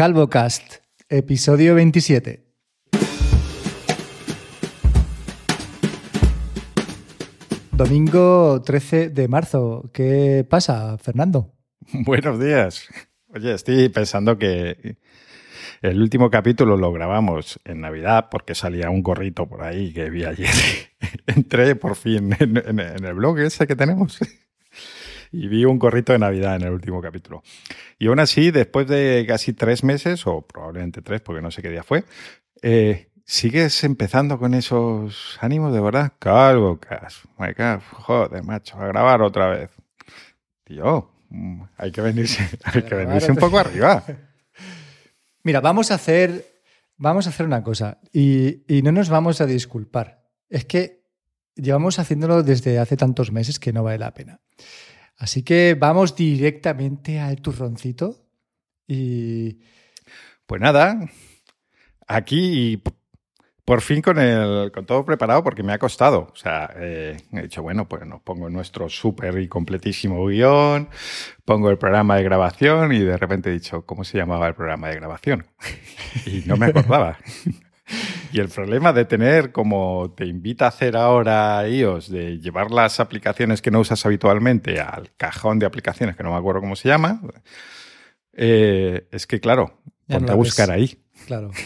CalvoCast, episodio 27. Domingo 13 de marzo. ¿Qué pasa, Fernando? Buenos días. Oye, estoy pensando que el último capítulo lo grabamos en Navidad porque salía un gorrito por ahí que vi ayer. Entré por fin en, en el blog ese que tenemos y vi un gorrito de Navidad en el último capítulo. Y aún así, después de casi tres meses, o probablemente tres, porque no sé qué día fue, eh, sigues empezando con esos ánimos de verdad. Calvo, Cas. My God, joder, macho, a grabar otra vez. Tío, mm, hay que venirse, hay que venirse un poco arriba. Mira, vamos a hacer, vamos a hacer una cosa y, y no nos vamos a disculpar. Es que llevamos haciéndolo desde hace tantos meses que no vale la pena. Así que vamos directamente al turroncito y... Pues nada, aquí por fin con, el, con todo preparado porque me ha costado. O sea, eh, he dicho, bueno, pues nos pongo nuestro súper y completísimo guion, pongo el programa de grabación y de repente he dicho, ¿cómo se llamaba el programa de grabación? y no me acordaba. Y el problema de tener, como te invita a hacer ahora iOS, de llevar las aplicaciones que no usas habitualmente al cajón de aplicaciones, que no me acuerdo cómo se llama, eh, es que, claro, ponte a buscar ahí. Claro.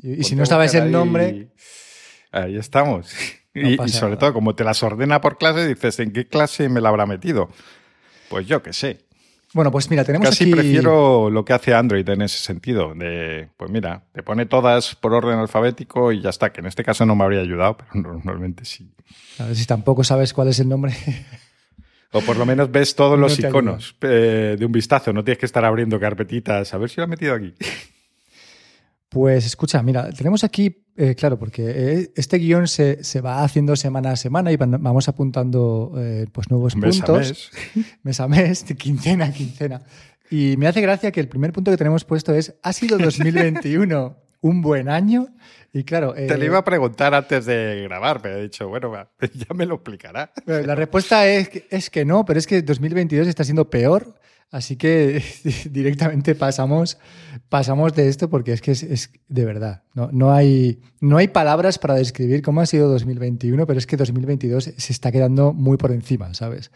Y, si no sabes el nombre. Ahí estamos. y, sobre todo, como te las ordena por clase, dices, ¿en qué clase me la habrá metido? Pues yo qué sé. Bueno, pues mira, tenemos Casi prefiero lo que hace Android en ese sentido. De, pues mira, te pone todas por orden alfabético y ya está, que en este caso no me habría ayudado, pero normalmente sí. A ver si tampoco sabes cuál es el nombre. O por lo menos ves todos los iconos eh, de un vistazo. No tienes que estar abriendo carpetitas. A ver si lo ha metido aquí. Pues escucha, mira, tenemos aquí, eh, claro, porque eh, este guion se, va haciendo semana a semana y vamos apuntando eh, pues nuevos puntos. A mes. mes a mes, quincena a quincena. Y me hace gracia que el primer punto que tenemos puesto es, ¿ha sido 2021 un buen año? Y claro... Te lo iba a preguntar antes de grabar, pero he dicho, bueno, ya me lo explicará. La respuesta es es que no, pero es que 2022 está siendo peor Así que directamente pasamos, pasamos de esto porque es que es, de verdad. No, no, hay, no hay palabras para describir cómo ha sido 2021, pero es que 2022 se está quedando muy por encima, ¿sabes?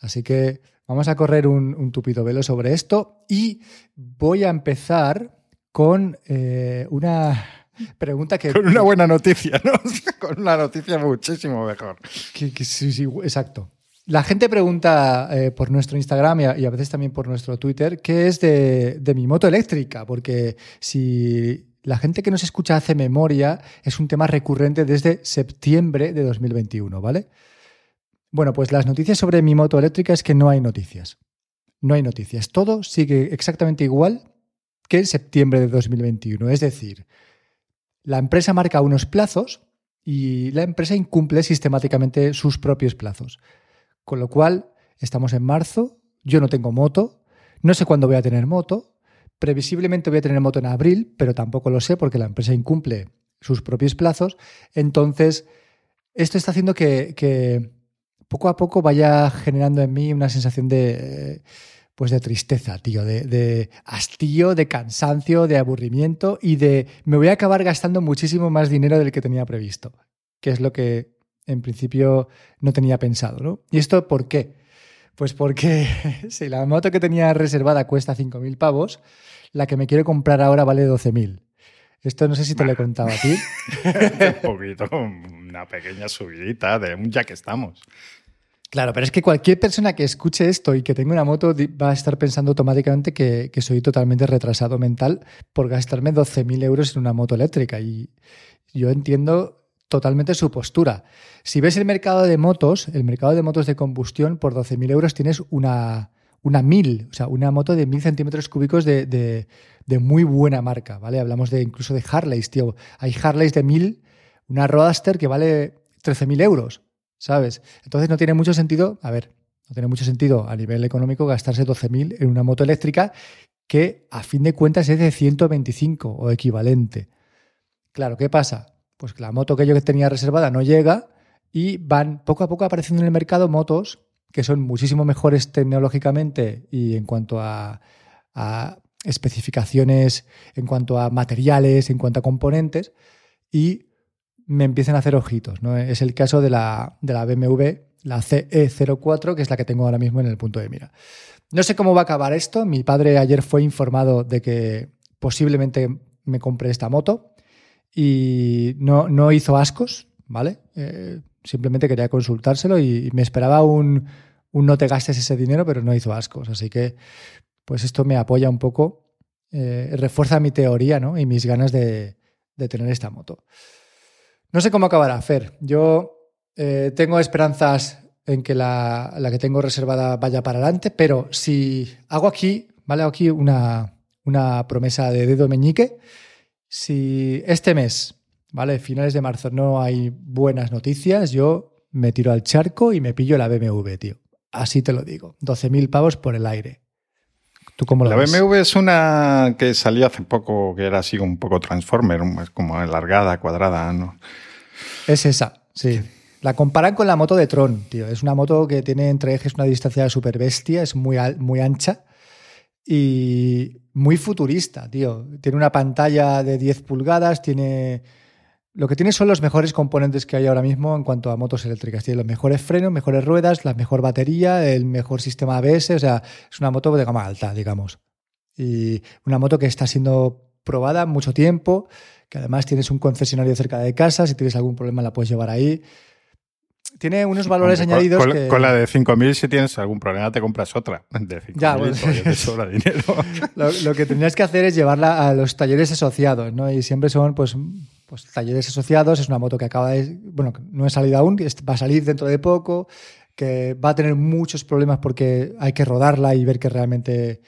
Así que vamos a correr un, tupido velo sobre esto y voy a empezar con eh, una pregunta que... Con una buena noticia, ¿no? con una noticia muchísimo mejor. sí, sí, exacto. La gente pregunta eh, por nuestro Instagram y a, veces también por nuestro Twitter qué es de, mi moto eléctrica, porque si la gente que nos escucha hace memoria, es un tema recurrente desde septiembre de 2021, ¿vale? Bueno, pues las noticias sobre mi moto eléctrica es que no hay noticias. No hay noticias. Todo sigue exactamente igual que en septiembre de 2021. Es decir, la empresa marca unos plazos y la empresa incumple sistemáticamente sus propios plazos. Con lo cual, estamos en marzo, yo no tengo moto, no sé cuándo voy a tener moto, previsiblemente voy a tener moto en abril, pero tampoco lo sé porque la empresa incumple sus propios plazos. Entonces, esto está haciendo que, poco a poco vaya generando en mí una sensación de, pues de tristeza, tío, de, de, hastío, de cansancio, de aburrimiento y de me voy a acabar gastando muchísimo más dinero del que tenía previsto, que es lo que en principio no tenía pensado. ¿no? ¿Y esto por qué? Pues porque si la moto que tenía reservada cuesta 5.000 pavos, la que me quiero comprar ahora vale 12.000. Esto no sé si te lo he contado a ti. un poquito, una pequeña subidita de un ya que estamos. Claro, pero es que cualquier persona que escuche esto y que tenga una moto va a estar pensando automáticamente que, que soy totalmente retrasado mental por gastarme 12.000 euros en una moto eléctrica. Y yo entiendo totalmente su postura. Si ves el mercado de motos, el mercado de motos de combustión, por 12.000 euros tienes una, una 1000, o sea, una moto de 1000 centímetros cúbicos de, de, muy buena marca, ¿vale? Hablamos de incluso de Harleys, tío. Hay Harleys de 1000, una Roadster que vale 13.000 euros, ¿sabes? Entonces no tiene mucho sentido, a ver, no tiene mucho sentido a nivel económico gastarse 12.000 en una moto eléctrica que a fin de cuentas es de 125 o equivalente. Claro, ¿qué pasa? Pues la moto que yo tenía reservada no llega y van poco a poco apareciendo en el mercado motos que son muchísimo mejores tecnológicamente y en cuanto a, especificaciones en cuanto a materiales, en cuanto a componentes, y me empiezan a hacer ojitos. Es el caso de la, de la BMW, la CE04, que es la que tengo ahora mismo en el punto de mira. No sé cómo va a acabar esto. Mi padre ayer fue informado de que posiblemente me compré esta moto y no, no hizo ascos, ¿vale? Eh, simplemente quería consultárselo y, me esperaba un, un, no te gastes ese dinero, pero no hizo ascos. Así que, pues esto me apoya un poco, eh, refuerza mi teoría ¿no? y mis ganas de, de, tener esta moto. No sé cómo acabará, Fer. Yo eh, tengo esperanzas en que la, la, que tengo reservada vaya para adelante, pero si hago aquí, ¿vale? Hago aquí una, una promesa de dedo meñique. Si este mes ¿vale? Finales de marzo no hay buenas noticias, yo me tiro al charco y me pillo la BMW, tío. Así te lo digo. 12.000 pavos por el aire. ¿Tú cómo la BMW es una que salió hace poco, que era así un poco Transformer, es como alargada, cuadrada, ¿no? Es esa, sí. La comparan con la moto de Tron, tío. Es una moto que tiene entre ejes una distancia súper bestia, es muy, muy ancha y muy futurista, tío. Tiene una pantalla de 10 pulgadas, tiene lo que tiene son los mejores componentes que hay ahora mismo en cuanto a motos eléctricas. Tiene los mejores frenos, mejores ruedas, la mejor batería, el mejor sistema ABS. O sea, es una moto de gama alta, digamos. Y una moto que está siendo probada mucho tiempo, que además tienes un concesionario cerca de casa. Si tienes algún problema, la puedes llevar ahí. Tiene unos valores añadidos. Con, que... con, la de 5.000, si tienes algún problema, te compras otra. De 5.000, ya, bueno, te sobra dinero. lo, lo, que tendrías que hacer es llevarla a los talleres asociados, ¿no? Y siempre son, pues, pues, talleres asociados, es una moto que acaba de, bueno, no ha salido aún, va a salir dentro de poco, que va a tener muchos problemas porque hay que rodarla y ver qué realmente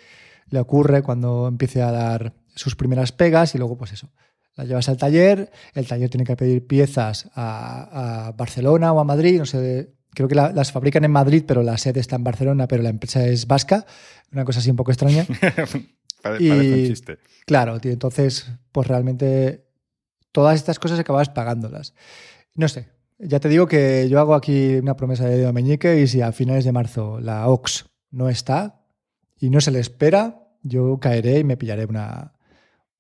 le ocurre cuando empiece a dar sus primeras pegas y luego pues eso, la llevas al taller, el taller tiene que pedir piezas a, Barcelona o a Madrid, no sé, creo que las fabrican en Madrid, pero la sede está en Barcelona, pero la empresa es vasca, una cosa así un poco extraña. Parece un chiste. Claro, entonces, pues realmente todas estas cosas acabas pagándolas. No sé, ya te digo que yo hago aquí una promesa de Meñique y si a finales de marzo la OX no está y no se le espera, yo caeré y me pillaré una,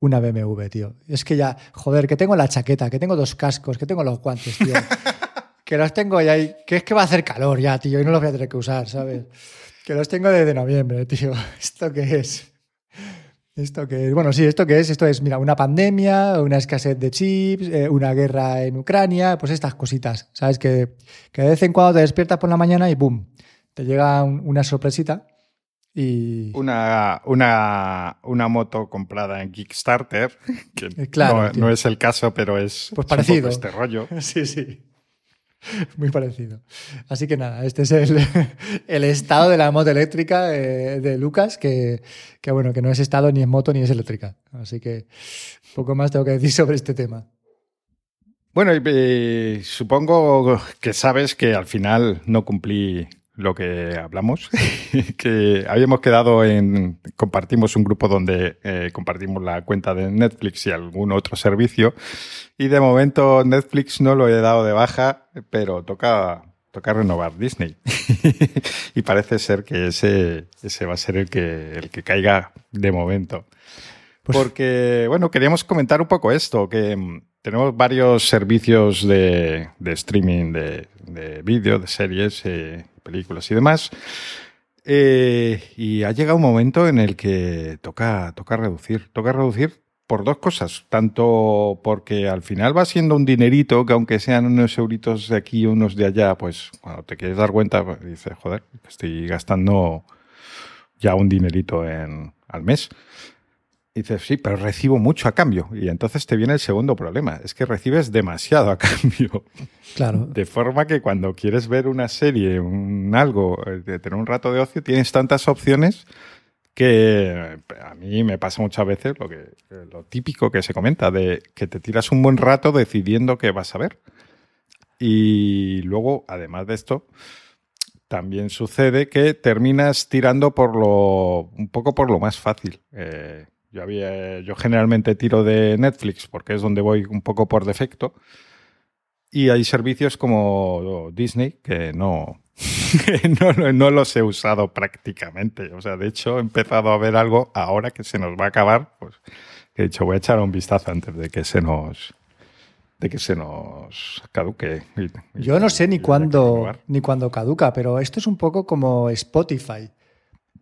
una BMW, tío. Es que ya, joder, que tengo la chaqueta, que tengo dos cascos, que tengo los guantes, tío. que los tengo ya ahí, que es que va a hacer calor ya, tío, y no los voy a tener que usar, ¿sabes? Que los tengo desde noviembre, tío. ¿Esto qué es? Esto que es, bueno, sí, esto que es, esto es, mira, una pandemia, una escasez de chips, eh, una guerra en Ucrania, pues estas cositas, ¿sabes? Que, que, de vez en cuando te despiertas por la mañana y ¡boom! Te llega una sorpresita y... Una, una, una moto comprada en Kickstarter, que eh, claro, no, no, es el caso, pero es, pues parecido. este rollo. sí, sí. Muy parecido. Así que nada, este es el, el estado de la moto eléctrica de, de Lucas, que, que, bueno, que no es estado ni es moto ni es eléctrica. Así que poco más tengo que decir sobre este tema. Bueno, y, supongo que sabes que al final no cumplí lo que hablamos, que habíamos quedado en, compartimos un grupo donde eh, compartimos la cuenta de Netflix y algún otro servicio, y de momento Netflix no lo he dado de baja, pero toca, toca renovar Disney. y parece ser que ese, ese va a ser el que, el que caiga de momento. Pues Porque, bueno, queríamos comentar un poco esto, que tenemos varios servicios de, de streaming de, de vídeo, de series, eh, películas y demás. Eh, y ha llegado un momento en el que toca, toca reducir. Toca reducir por dos cosas. Tanto porque al final va siendo un dinerito que aunque sean unos euritos de aquí y unos de allá, pues cuando te quieres dar cuenta, pues, dices, joder, estoy gastando ya un dinerito en, al mes. Y dices, sí, pero recibo mucho a cambio. Y entonces te viene el segundo problema, es que recibes demasiado a cambio. Claro. De forma que cuando quieres ver una serie, un algo, eh, de tener un rato de ocio, tienes tantas opciones que a mí me pasa muchas veces lo, que, lo típico que se comenta, de que te tiras un buen rato decidiendo qué vas a ver. Y luego, además de esto, también sucede que terminas tirando por lo un poco por lo más fácil. Eh, yo, había, yo generalmente tiro de Netflix porque es donde voy un poco por defecto. Y hay servicios como Disney que no, no, no, los he usado prácticamente. O sea, de hecho, he empezado a ver algo ahora que se nos va a acabar. Pues he dicho, voy a echar un vistazo antes de que se nos de que se nos caduque. Yo no sé ni cuándo ni cuándo caduca, pero esto es un poco como Spotify.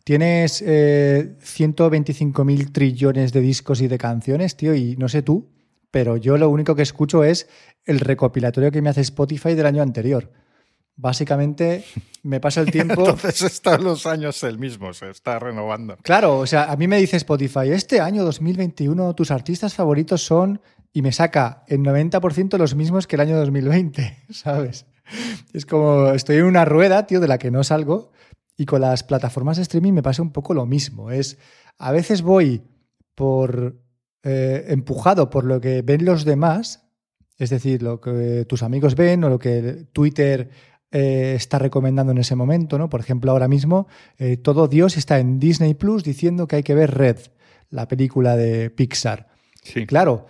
Tienes eh, 125 mil trillones de discos y de canciones, tío, y no sé tú, pero yo lo único que escucho es el recopilatorio que me hace Spotify del año anterior. Básicamente me pasa el tiempo. Entonces están los años el mismo, se está renovando. Claro, o sea, a mí me dice Spotify, este año 2021 tus artistas favoritos son y me saca el 90% los mismos que el año 2020, ¿sabes? Es como estoy en una rueda, tío, de la que no salgo y con las plataformas de streaming me pasa un poco lo mismo. Es a veces voy por eh, empujado por lo que ven los demás, es decir, lo que tus amigos ven o lo que Twitter eh, está recomendando en ese momento, ¿no? Por ejemplo, ahora mismo eh, todo Dios está en Disney Plus diciendo que hay que ver Red, la película de Pixar. Sí. Claro,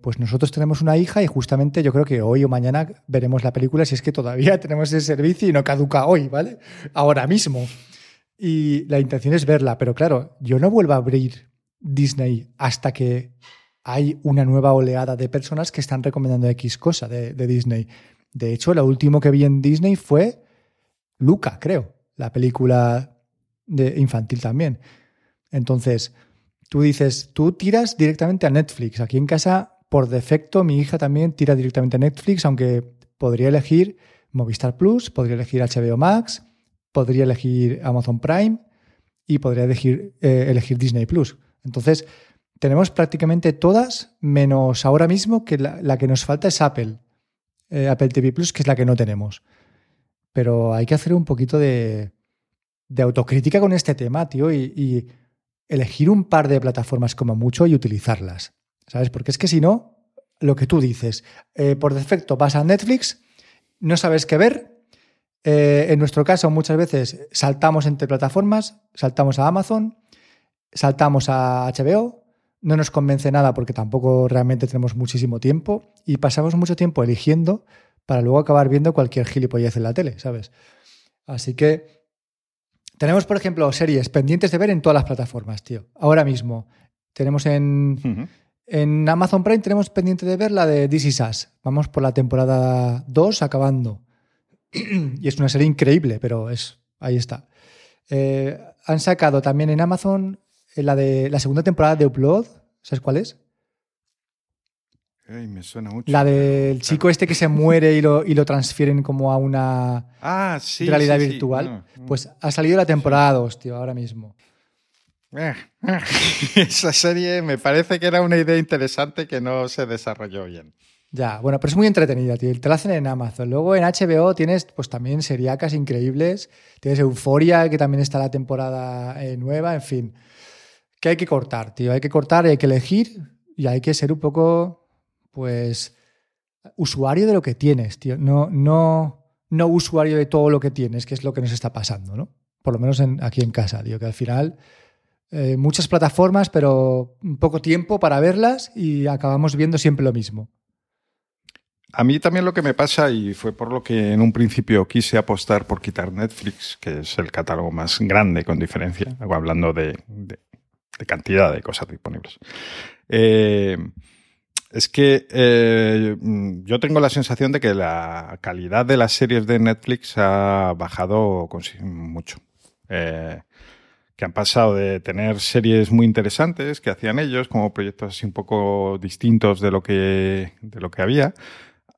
pues nosotros tenemos una hija y justamente yo creo que hoy o mañana veremos la película si es que todavía tenemos ese servicio y no caduca hoy, ¿vale? Ahora mismo. Y la intención es verla, pero claro, yo no vuelvo a abrir Disney hasta que hay una nueva oleada de personas que están recomendando X cosa de, Disney. De hecho, lo último que vi en Disney fue Luca, creo, la película de infantil también. Entonces, tú dices, tú tiras directamente a Netflix. Aquí en casa, por defecto, mi hija también tira directamente a Netflix, aunque podría elegir Movistar Plus, podría elegir HBO Max, podría elegir Amazon Prime y podría elegir, eh, elegir Disney Plus. Entonces, tenemos prácticamente todas, menos ahora mismo que la, que nos falta es Apple. Eh, Apple TV Plus, que es la que no tenemos. Pero hay que hacer un poquito de, autocrítica con este tema, tío, y, elegir un par de plataformas como mucho y utilizarlas. ¿Sabes? Porque es que si no, lo que tú dices, eh, por defecto vas a Netflix, no sabes qué ver. Eh, en nuestro caso, muchas veces saltamos entre plataformas, saltamos a Amazon, saltamos a HBO, no nos convence nada porque tampoco realmente tenemos muchísimo tiempo y pasamos mucho tiempo eligiendo para luego acabar viendo cualquier gilipollez en la tele, ¿sabes? Así que tenemos, por ejemplo, series pendientes de ver en todas las plataformas, tío. Ahora mismo tenemos en, en Amazon Prime, tenemos pendiente de ver la de This Is Us. Vamos por la temporada 2 acabando. y es una serie increíble, pero es ahí está. Eh, han sacado también en Amazon la de la segunda temporada de Upload, ¿sabes cuál es? Me suena mucho. La del chico este que se muere y lo, y lo transfieren como a una ah, realidad virtual. Pues ha salido la temporada 2, tío, ahora mismo. Eh, esa serie me parece que era una idea interesante que no se desarrolló bien. Ya, bueno, pero es muy entretenida, tío. Te la hacen en Amazon. Luego en HBO tienes pues también seriacas increíbles. Tienes Euforia, que también está la temporada eh, nueva, en fin que hay que cortar, tío. Hay que cortar, hay que elegir y hay que ser un poco, pues, usuario de lo que tienes, tío. No, no, no usuario de todo lo que tienes, que es lo que nos está pasando, ¿no? Por lo menos aquí en casa, tío, que al final eh, muchas plataformas, pero poco tiempo para verlas y acabamos viendo siempre lo mismo. A mí también lo que me pasa, y fue por lo que en un principio quise apostar por quitar Netflix, que es el catálogo más grande con diferencia, hablando de, de cantidad de cosas disponibles. Eh, es que eh, yo tengo la sensación de que la calidad de las series de Netflix ha bajado mucho. Eh, que han pasado de tener series muy interesantes que hacían ellos, como proyectos así un poco distintos de lo que, de lo que había,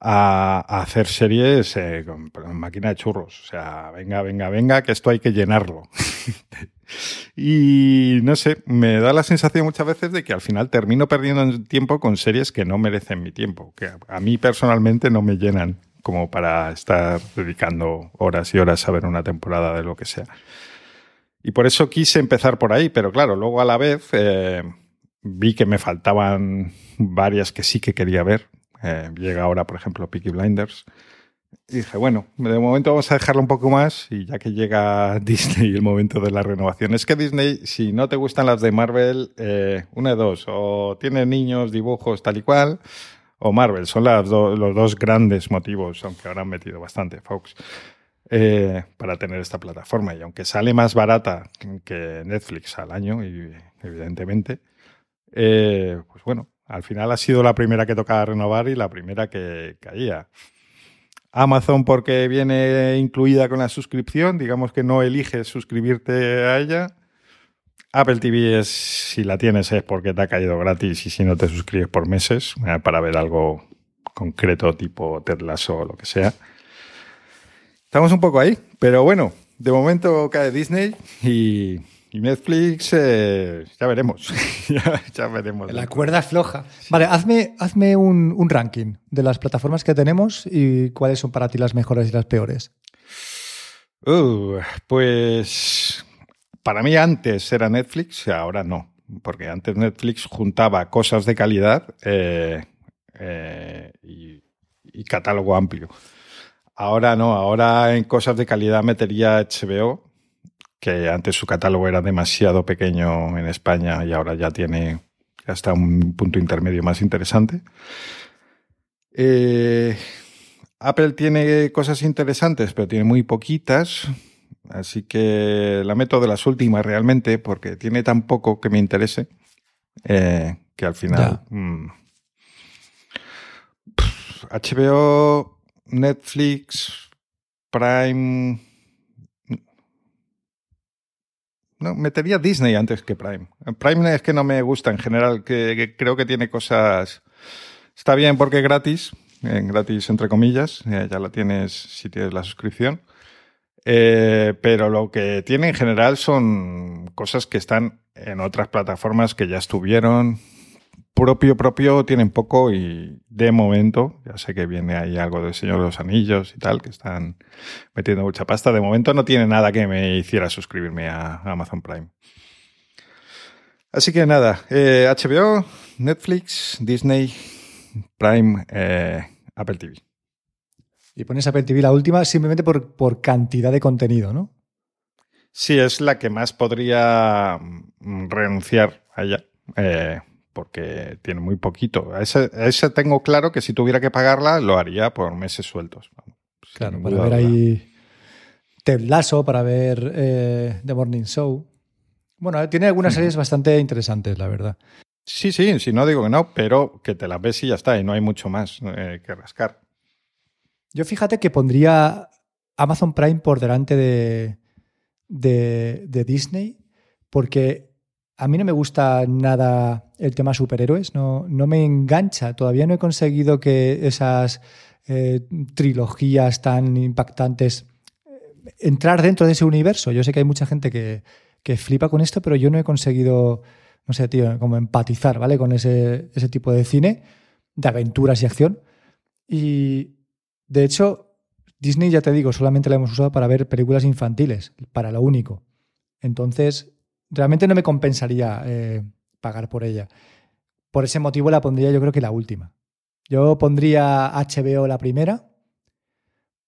a, hacer series con, máquina de churros. O sea, venga, venga, venga, que esto hay que llenarlo. Y no sé, me da la sensación muchas veces de que al final termino perdiendo tiempo con series que no merecen mi tiempo, que a mí personalmente no me llenan como para estar dedicando horas y horas a ver una temporada de lo que sea. Y por eso quise empezar por ahí, pero claro, luego a la vez eh, vi que me faltaban varias que sí que quería ver. Eh, llega ahora, por ejemplo, Peaky Blinders. Y dije, bueno, de momento vamos a dejarlo un poco más y ya que llega Disney el momento de la renovación. Es que Disney, si no te gustan las de Marvel, eh, una de dos, o tiene niños, dibujos, tal y cual, o Marvel. Son los dos grandes motivos, aunque ahora han metido bastante Fox, eh, para tener esta plataforma. Y aunque sale más barata que Netflix al año, y, evidentemente, pues bueno, al final ha sido la primera que tocaba renovar y la primera que caía. Amazon porque viene incluida con la suscripción, digamos que no eliges suscribirte a ella. Apple TV es, si la tienes es porque te ha caído gratis y si no te suscribes por meses eh, para ver algo concreto tipo Ted Lasso o lo que sea. Estamos un poco ahí, pero bueno, de momento cae Disney y, Netflix eh, ya veremos. ya, veremos. La cuerda floja. Vale, hazme, hazme un, un ranking de las plataformas que tenemos y cuáles son para ti las mejores y las peores. Uh, pues para mí antes era Netflix y ahora no, porque antes Netflix juntaba cosas de calidad eh, eh, y, catálogo amplio. Ahora no, ahora en cosas de calidad metería HBO, que antes su catálogo era demasiado pequeño en España y ahora ya tiene hasta un punto intermedio más interesante. Eh, Apple tiene cosas interesantes, pero tiene muy poquitas. Así que la meto de las últimas realmente porque tiene tan poco que me interese eh, que al final... HBO, mm, Netflix, Prime... No, metería Disney antes que Prime. Prime es que no me gusta en general, que, creo que tiene cosas... Está bien porque es gratis, gratis entre comillas, ya la tienes si tienes la suscripción. Eh, pero lo que tiene en general son cosas que están en otras plataformas que ya estuvieron. Propio, propio tienen poco y de momento, ya sé que viene ahí algo del Señor de los Anillos y tal, que están metiendo mucha pasta. De momento no tiene nada que me hiciera suscribirme a Amazon Prime. Así que nada, HBO, eh, Netflix, Disney, Prime, eh, Apple TV. Y pones Apple TV la última simplemente por, por cantidad de contenido, ¿no? Sí, es la que más podría mm, renunciar a ella, eh, porque tiene muy poquito. A esa, tengo claro que si tuviera que pagarla, lo haría por meses sueltos. claro, para ver ahí Ted Lasso, para ver eh, The Morning Show. Bueno, tiene algunas series bastante interesantes, la verdad. Sí, sí, si no digo que no, pero que te las ves y ya está, y no hay mucho más eh, que rascar. Yo fíjate que pondría Amazon Prime por delante de, de, Disney, porque a mí no me gusta nada el tema superhéroes, no, no me engancha. Todavía no he conseguido que esas eh, trilogías tan impactantes eh, entrar dentro de ese universo. Yo sé que hay mucha gente que, que, flipa con esto, pero yo no he conseguido, no sé, tío, como empatizar, ¿vale? Con ese, ese tipo de cine, de aventuras y acción. Y, de hecho, Disney, ya te digo, solamente la hemos usado para ver películas infantiles, para lo único. Entonces, realmente no me compensaría eh, pagar por ella. Por ese motivo la pondría yo creo que la última. Yo pondría HBO la primera,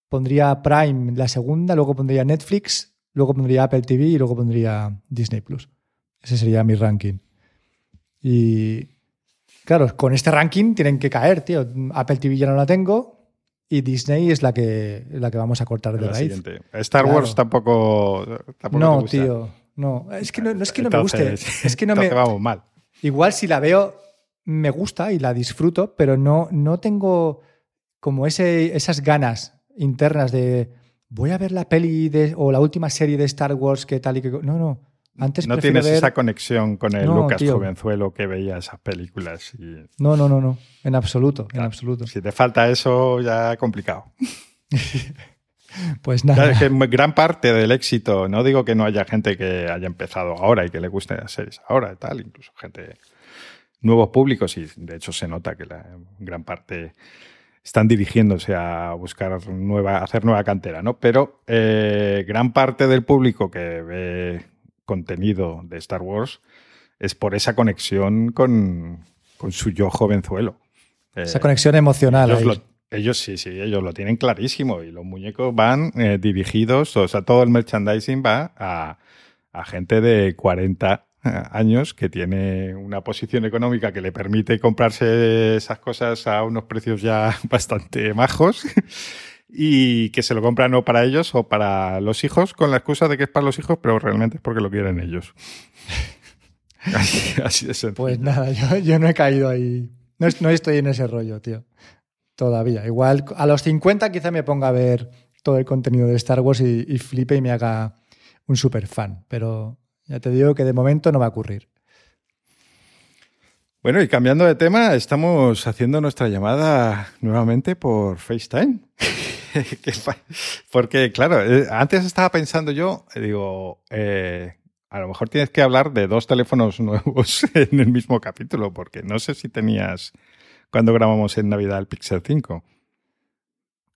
pondría Prime la segunda, luego pondría Netflix, luego pondría Apple TV y luego pondría Disney Plus. Ese sería mi ranking. Y claro, con este ranking tienen que caer, tío. Apple TV ya no la tengo, y Disney es la que, la que vamos a cortar de la raíz. Star Wars tampoco, No, tío. No, es que no, es que no me guste. Es que no me. Vamos mal. Igual si la veo, me gusta y la disfruto, pero no, no tengo como ese, esas ganas internas de voy a ver la peli de, o la última serie de Star Wars que tal y que. No, no no tienes esa conexión con el Lucas jovenzuelo que veía esas películas. No, no, no, no. En absoluto, en absoluto. Si te falta eso, ya complicado. pues nada. que gran parte del éxito, no digo que no haya gente que haya empezado ahora y que le guste las series ahora y tal, incluso gente, nuevos públicos, y de hecho se nota que la gran parte están dirigiéndose a buscar nueva, hacer nueva cantera, ¿no? Pero eh, gran parte del público que ve contenido de Star Wars es por esa conexión con, su yo jovenzuelo. Esa conexión emocional. Ellos, sí, sí, ellos lo tienen clarísimo y los muñecos van eh, dirigidos, o sea, todo el merchandising va a, gente de 40 eh, años que tiene una posición económica que le permite comprarse esas cosas a unos precios ya bastante majos y que se lo compran o para ellos o para los hijos con la excusa de que es para los hijos, pero realmente es porque lo quieren ellos. así, de Pues nada, yo, no he caído ahí. No estoy en ese rollo, tío. Todavía. Igual a los 50 quizá me ponga a ver todo el contenido de Star Wars y, y flipe y me haga un super fan. Pero ya te digo que de momento no va a ocurrir. Bueno, y cambiando de tema, estamos haciendo nuestra llamada nuevamente por FaceTime. Porque, claro, eh, antes estaba pensando yo, digo, eh, a lo mejor tienes que hablar de dos teléfonos nuevos en el mismo capítulo, porque no sé si tenías cuando grabamos en Navidad el Pixel 5.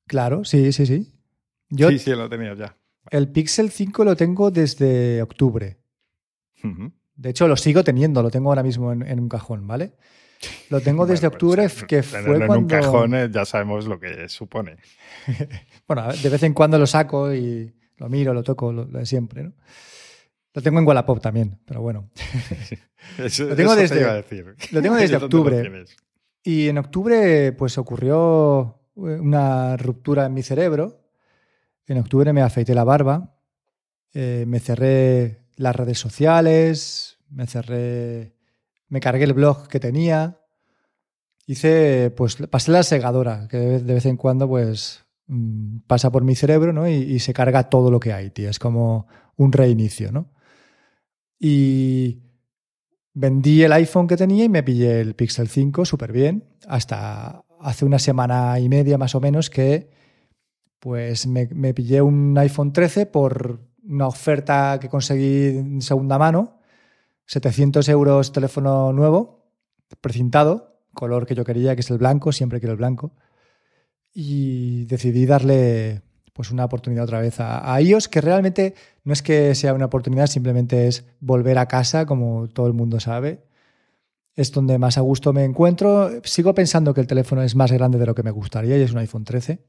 Claro, sí, sí, sí. sí, sí, lo tenías ya. El Pixel 5 lo tengo desde octubre. De hecho, lo sigo teniendo, lo tengo ahora mismo en, un cajón, ¿vale? Lo tengo desde pues, octubre, que fue cuando... En un cajón eh, ya sabemos lo que supone. bueno, de vez en cuando lo saco y lo miro, lo toco, lo, de siempre, ¿no? Lo tengo en Wallapop también, pero bueno. lo tengo desde, Lo tengo desde octubre. Y en octubre, pues ocurrió una ruptura en mi cerebro. En octubre me afeité la barba, eh, me cerré las redes sociales, me cerré, me cargué el blog que tenía, hice, pues pasé la segadora, que de vez en cuando pues mm, pasa por mi cerebro, ¿no? Y, se carga todo lo que hay, tío. Es como un reinicio, ¿no? Y vendí el iPhone que tenía y me pillé el Pixel 5 súper bien, hasta hace una semana y media más o menos que pues me, me pillé un iPhone 13 por una oferta que conseguí en segunda mano, 700 euros teléfono nuevo, precintado, color que yo quería, que es el blanco, siempre quiero el blanco. Y decidí darle pues una oportunidad otra vez a, iOS, que realmente no es que sea una oportunidad, simplemente es volver a casa, como todo el mundo sabe. Es donde más a gusto me encuentro. Sigo pensando que el teléfono es más grande de lo que me gustaría y es un iPhone 13.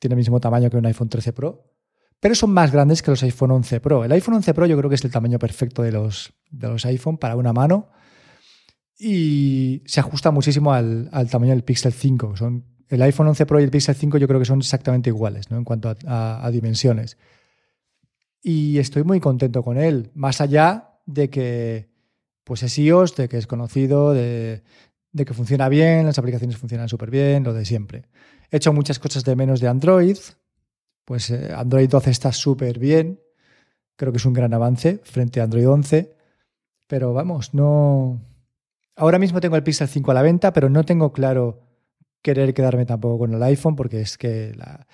Tiene el mismo tamaño que un iPhone 13 Pro pero son más grandes que los iPhone 11 Pro. El iPhone 11 Pro yo creo que es el tamaño perfecto de los, de los iPhone para una mano y se ajusta muchísimo al, tamaño del Pixel 5. Son, el iPhone 11 Pro y el Pixel 5 yo creo que son exactamente iguales ¿no? en cuanto a, dimensiones. Y estoy muy contento con él, más allá de que pues es iOS, de que es conocido, de, de que funciona bien, las aplicaciones funcionan súper bien, lo de siempre. He hecho muchas cosas de menos de Android, pues eh, Android 12 está súper bien. Creo que es un gran avance frente a Android 11. Pero vamos, no. Ahora mismo tengo el Pixel 5 a la venta, pero no tengo claro querer quedarme tampoco con el iPhone, porque es que la...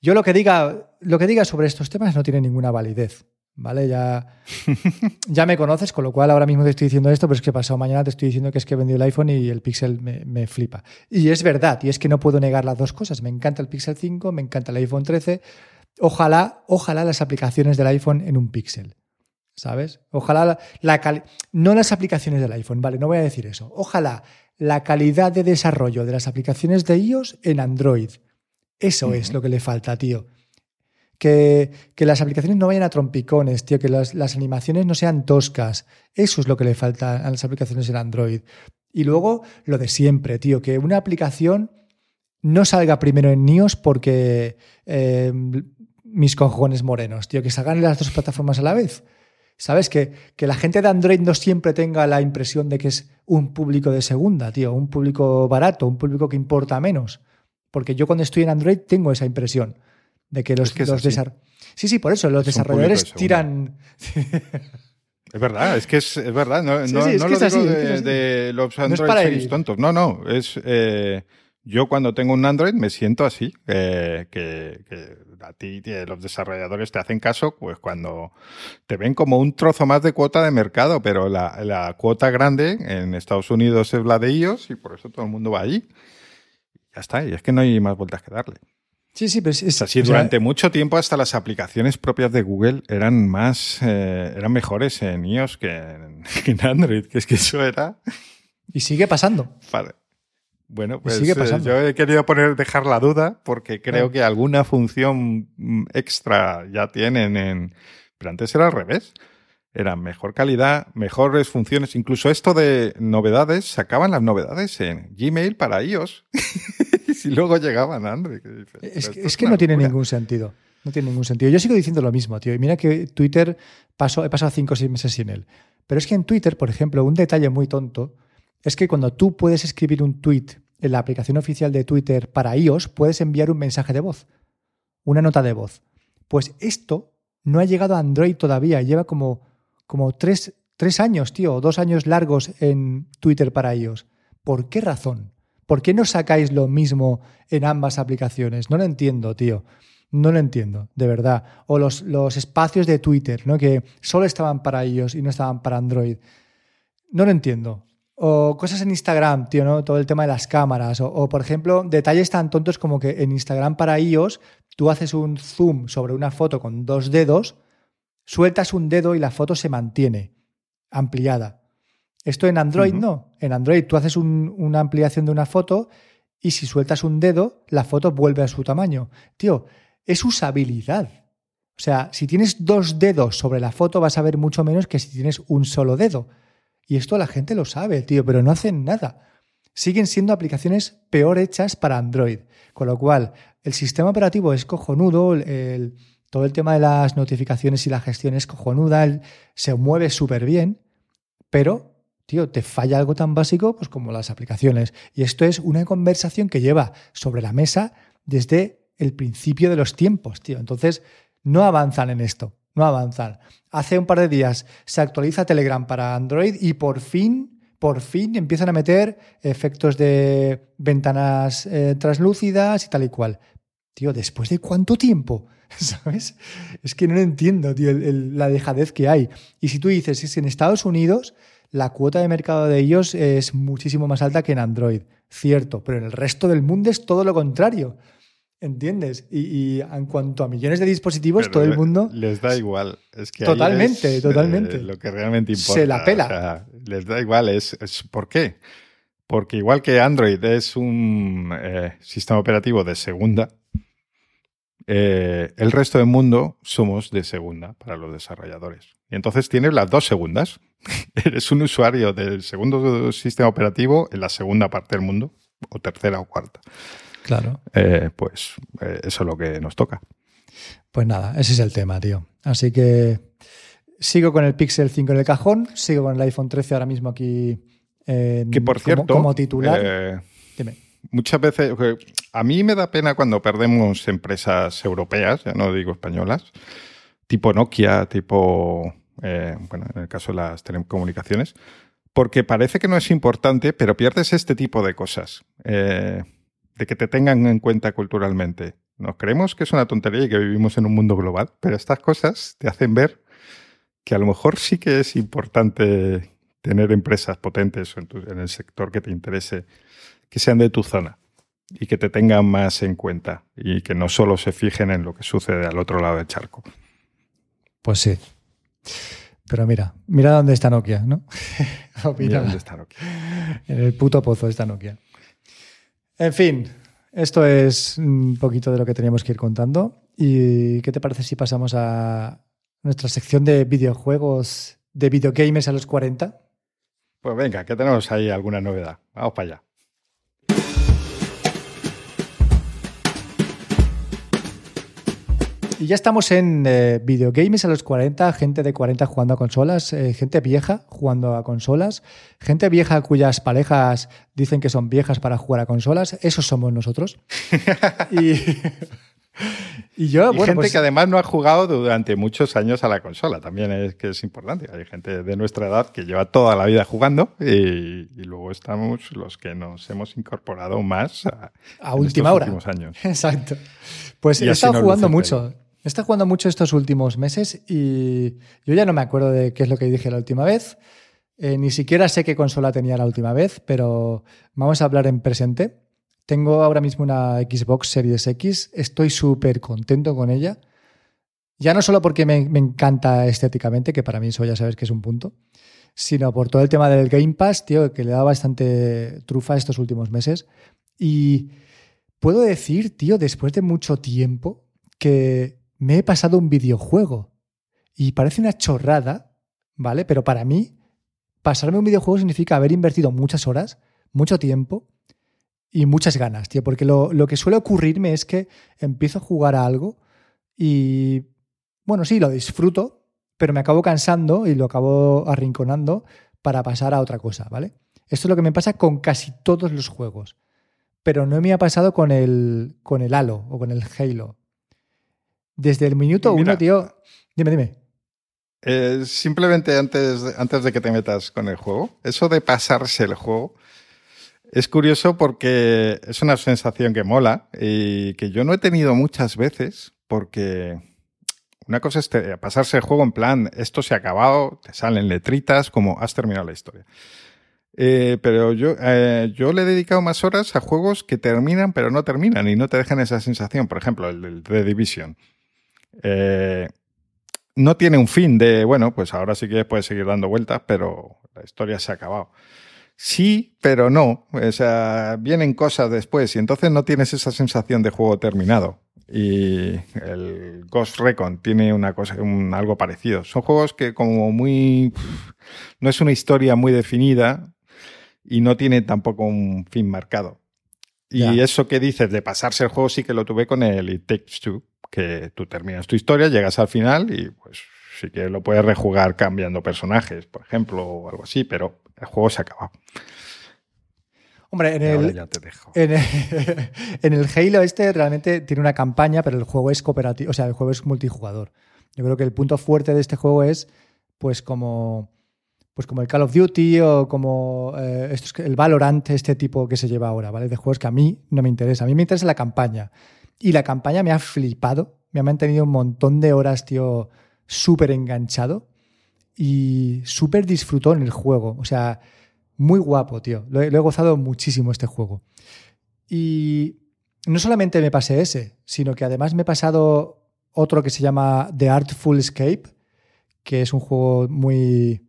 yo lo que diga, lo que diga sobre estos temas no tiene ninguna validez. ¿vale? Ya, ya me conoces, con lo cual ahora mismo te estoy diciendo esto, pero es que pasado mañana te estoy diciendo que es que he vendido el iPhone y el Pixel me, flipa. Y es verdad, y es que no puedo negar las dos cosas. Me encanta el Pixel 5, me encanta el iPhone 13. Ojalá, ojalá las aplicaciones del iPhone en un Pixel. ¿Sabes? Ojalá la, no las aplicaciones del iPhone, vale, no voy a decir eso. Ojalá la calidad de desarrollo de las aplicaciones de iOS en Android. Eso es lo que le falta, tío que, las aplicaciones no vayan a trompicones, tío, que las, animaciones no sean toscas. Eso es lo que le falta a las aplicaciones en Android. Y luego lo de siempre, tío, que una aplicación no salga primero en NIOS porque eh, mis cojones morenos, tío, que salgan en las dos plataformas a la vez. ¿Sabes? Que, que, la gente de Android no siempre tenga la impresión de que es un público de segunda, tío, un público barato, un público que importa menos. Porque yo cuando estoy en Android tengo esa impresión de que los, los Sí, sí, por eso, los desarrolladores tiran. Es verdad, es que es, verdad. No, no, lo digo de, los Android tontos. No, no. Es, eh, yo cuando tengo un Android me siento así. que, a ti los desarrolladores te hacen caso, pues cuando te ven como un trozo más de cuota de mercado, pero la, la cuota grande en Estados Unidos es la de ellos y por eso todo el mundo va allí. Ya está, y es que no hay más vueltas que darle. Sí, sí, pero es, así. Durante mucho tiempo hasta las aplicaciones propias de Google eran más, eh, eran mejores en iOS que en, Android, que es que eso era. Y sigue pasando. Vale. Bueno, pues sigue eh, yo he querido poner, dejar la duda porque creo ah. que alguna función mm, extra ya tienen en. Pero antes era al revés. Eran mejor calidad, mejores funciones. Incluso esto de novedades, sacaban las novedades en Gmail para iOS. y luego llegaban a Android. Es, que, no tiene ningún sentido. No tiene ningún sentido. Yo sigo diciendo lo mismo, tío. Y mira que Twitter pasó, he pasado cinco o seis meses sin él. Pero es que en Twitter, por ejemplo, un detalle muy tonto es que cuando tú puedes escribir un tweet en la aplicación oficial de Twitter para iOS, puedes enviar un mensaje de voz, una nota de voz. Pues esto no ha llegado a Android todavía, lleva como, como tres, tres años, tío, dos años largos en Twitter para iOS. ¿Por qué razón? ¿Por qué no sacáis lo mismo en ambas aplicaciones? No lo entiendo, tío. No lo entiendo, de verdad. O los, los espacios de Twitter, ¿no? Que solo estaban para iOS y no estaban para Android. No lo entiendo. O cosas en Instagram, tío, ¿no? Todo el tema de las cámaras. O, por ejemplo, detalles tan tontos como que en Instagram para iOS tú haces un zoom sobre una foto con dos dedos, sueltas un dedo y la foto se mantiene ampliada. Esto en Android no. En Android tú haces una ampliación de una foto y si sueltas un dedo, la foto vuelve a su tamaño. Tío, es usabilidad. O sea, si tienes dos dedos sobre la foto vas a ver mucho menos que si tienes un solo dedo. Y esto la gente lo sabe, tío, pero no hacen nada. Siguen siendo aplicaciones peor hechas para Android. Con lo cual, el sistema operativo es cojonudo, todo el tema de las notificaciones y la gestión es cojonuda, se mueve súper bien, pero tío, te falla algo tan básico pues como las aplicaciones. Y esto es una conversación que lleva sobre la mesa desde el principio de los tiempos, tío. Entonces, no avanzan en esto, no avanzan. Hace un par de días se actualiza Telegram para Android y por fin, por fin empiezan a meter efectos de ventanas eh, translúcidas y tal y cual. Tío, ¿después de cuánto tiempo? ¿Sabes? Es que no entiendo, tío, la dejadez que hay. Y si tú dices, es en Estados Unidos la cuota de mercado de ellos es muchísimo más alta que en Android. Cierto, pero en el resto del mundo es todo lo contrario. ¿Entiendes? Y, en cuanto a millones de dispositivos, todo el mundo. Les da igual. Es que totalmente, totalmente. Eh, lo que realmente importa. Se la pela. les da igual. Es, ¿Por qué? Porque igual que Android es un eh, sistema operativo de segunda, eh, el resto del mundo somos de segunda para los desarrolladores. Y entonces tienes las dos segundas. Eres un usuario del segundo sistema operativo en la segunda parte del mundo, o tercera o cuarta. Claro. Eh, pues eh, eso es lo que nos toca. Pues nada, ese es el tema, tío. Así que sigo con el Pixel 5 en el cajón, sigo con el iPhone 13 ahora mismo aquí que por cierto, como, titular. Dime muchas veces, a mí me da pena cuando perdemos empresas europeas, ya no digo españolas, tipo Nokia, tipo, eh, bueno, en el caso de las telecomunicaciones, porque parece que no es importante, pero pierdes este tipo de cosas, eh, de que te tengan en cuenta culturalmente. Nos creemos que es una tontería y que vivimos en un mundo global, pero estas cosas te hacen ver que a lo mejor sí que es importante tener empresas potentes en el sector que te interese que sean de tu zona y que te tengan más en cuenta y que no solo se fijen en lo que sucede al otro lado del charco. Pues sí. Pero mira, mira dónde está Nokia, ¿no? mira dónde está Nokia. En el puto pozo está Nokia. En fin, esto es un poquito de lo que teníamos que ir contando. ¿Y qué te parece si pasamos a nuestra sección de videojuegos, de videogames a los 40? Pues venga, que tenemos ahí alguna novedad. Vamos para allá. Y ya estamos en eh, videogames a los 40, gente de 40 jugando a consolas, eh, gente vieja jugando a consolas, gente vieja cuyas parejas dicen que son viejas para jugar a consolas, esos somos nosotros. y, y, yo, y gente pues que además no ha jugado durante muchos años a la consola, también es que es importante. Hay gente de nuestra edad que lleva toda la vida jugando y, luego estamos los que nos hemos incorporado más a, a última hora. años. Exacto. Pues he estado jugando mucho. Está jugando mucho estos últimos meses y yo ya no me acuerdo de qué es lo que dije la última vez. Eh, ni siquiera sé qué consola tenía la última vez, pero vamos a hablar en presente. Tengo ahora mismo una Xbox Series X, estoy súper contento con ella. Ya no solo porque me, me, encanta estéticamente, que para mí eso ya sabes que es un punto, sino por todo el tema del Game Pass, tío, que le da bastante trufa estos últimos meses. Y puedo decir, tío, después de mucho tiempo, que me he pasado un videojuego. Y parece una chorrada, ¿vale? Pero para mí, pasarme un videojuego significa haber invertido muchas horas, mucho tiempo y muchas ganas, tío. Porque lo, lo que suele ocurrirme es que empiezo a jugar a algo y, bueno, sí, lo disfruto, pero me acabo cansando y lo acabo arrinconando para pasar a otra cosa, ¿vale? Esto es lo que me pasa con casi todos los juegos. Pero no me ha pasado con el, con el Halo o con el Halo. Desde el minuto Mira. uno, tío. Dime, dime. Eh, simplemente antes, de- antes de que te metas con el juego, eso de pasarse el juego es curioso porque es una sensación que mola y que yo no he tenido muchas veces porque una cosa es te- pasarse el juego en plan, esto se ha acabado, te salen letritas como has terminado la historia. Eh, pero yo, eh, yo le he dedicado más horas a juegos que terminan pero no terminan y no te dejan esa sensación. Por ejemplo, el del The Division. Eh, no tiene un fin de, bueno, pues ahora sí que puedes seguir dando vueltas, pero la historia se ha acabado. Sí, pero no. O sea, vienen cosas después y entonces no tienes esa sensación de juego terminado. Y el Ghost Recon tiene una cosa, un, algo parecido. Son juegos que como muy... No es una historia muy definida y no tiene tampoco un fin marcado. Y Ya. eso que dices de pasarse el juego sí que lo tuve con el It Takes Two, que tú terminas tu historia, llegas al final y pues sí que lo puedes rejugar cambiando personajes, por ejemplo, o algo así, pero el juego se acaba. Hombre, en el, ya te dejo. en el, en el Halo este realmente tiene una campaña, pero el juego es cooperativo, o sea, el juego es multijugador. Yo creo que el punto fuerte de este juego es, pues, como, pues como el Call of Duty o como eh, estos que- el Valorant, este tipo que se lleva ahora, ¿vale? De juegos que a mí no me interesa. A mí me interesa la campaña. Y la campaña me ha flipado, me ha mantenido un montón de horas, tío, súper enganchado y súper disfrutón el juego. O sea, muy guapo, tío. Lo he, lo he gozado muchísimo este juego. Y no solamente me pasé ese, sino que además me he pasado otro que se llama The Artful Escape, que es un juego muy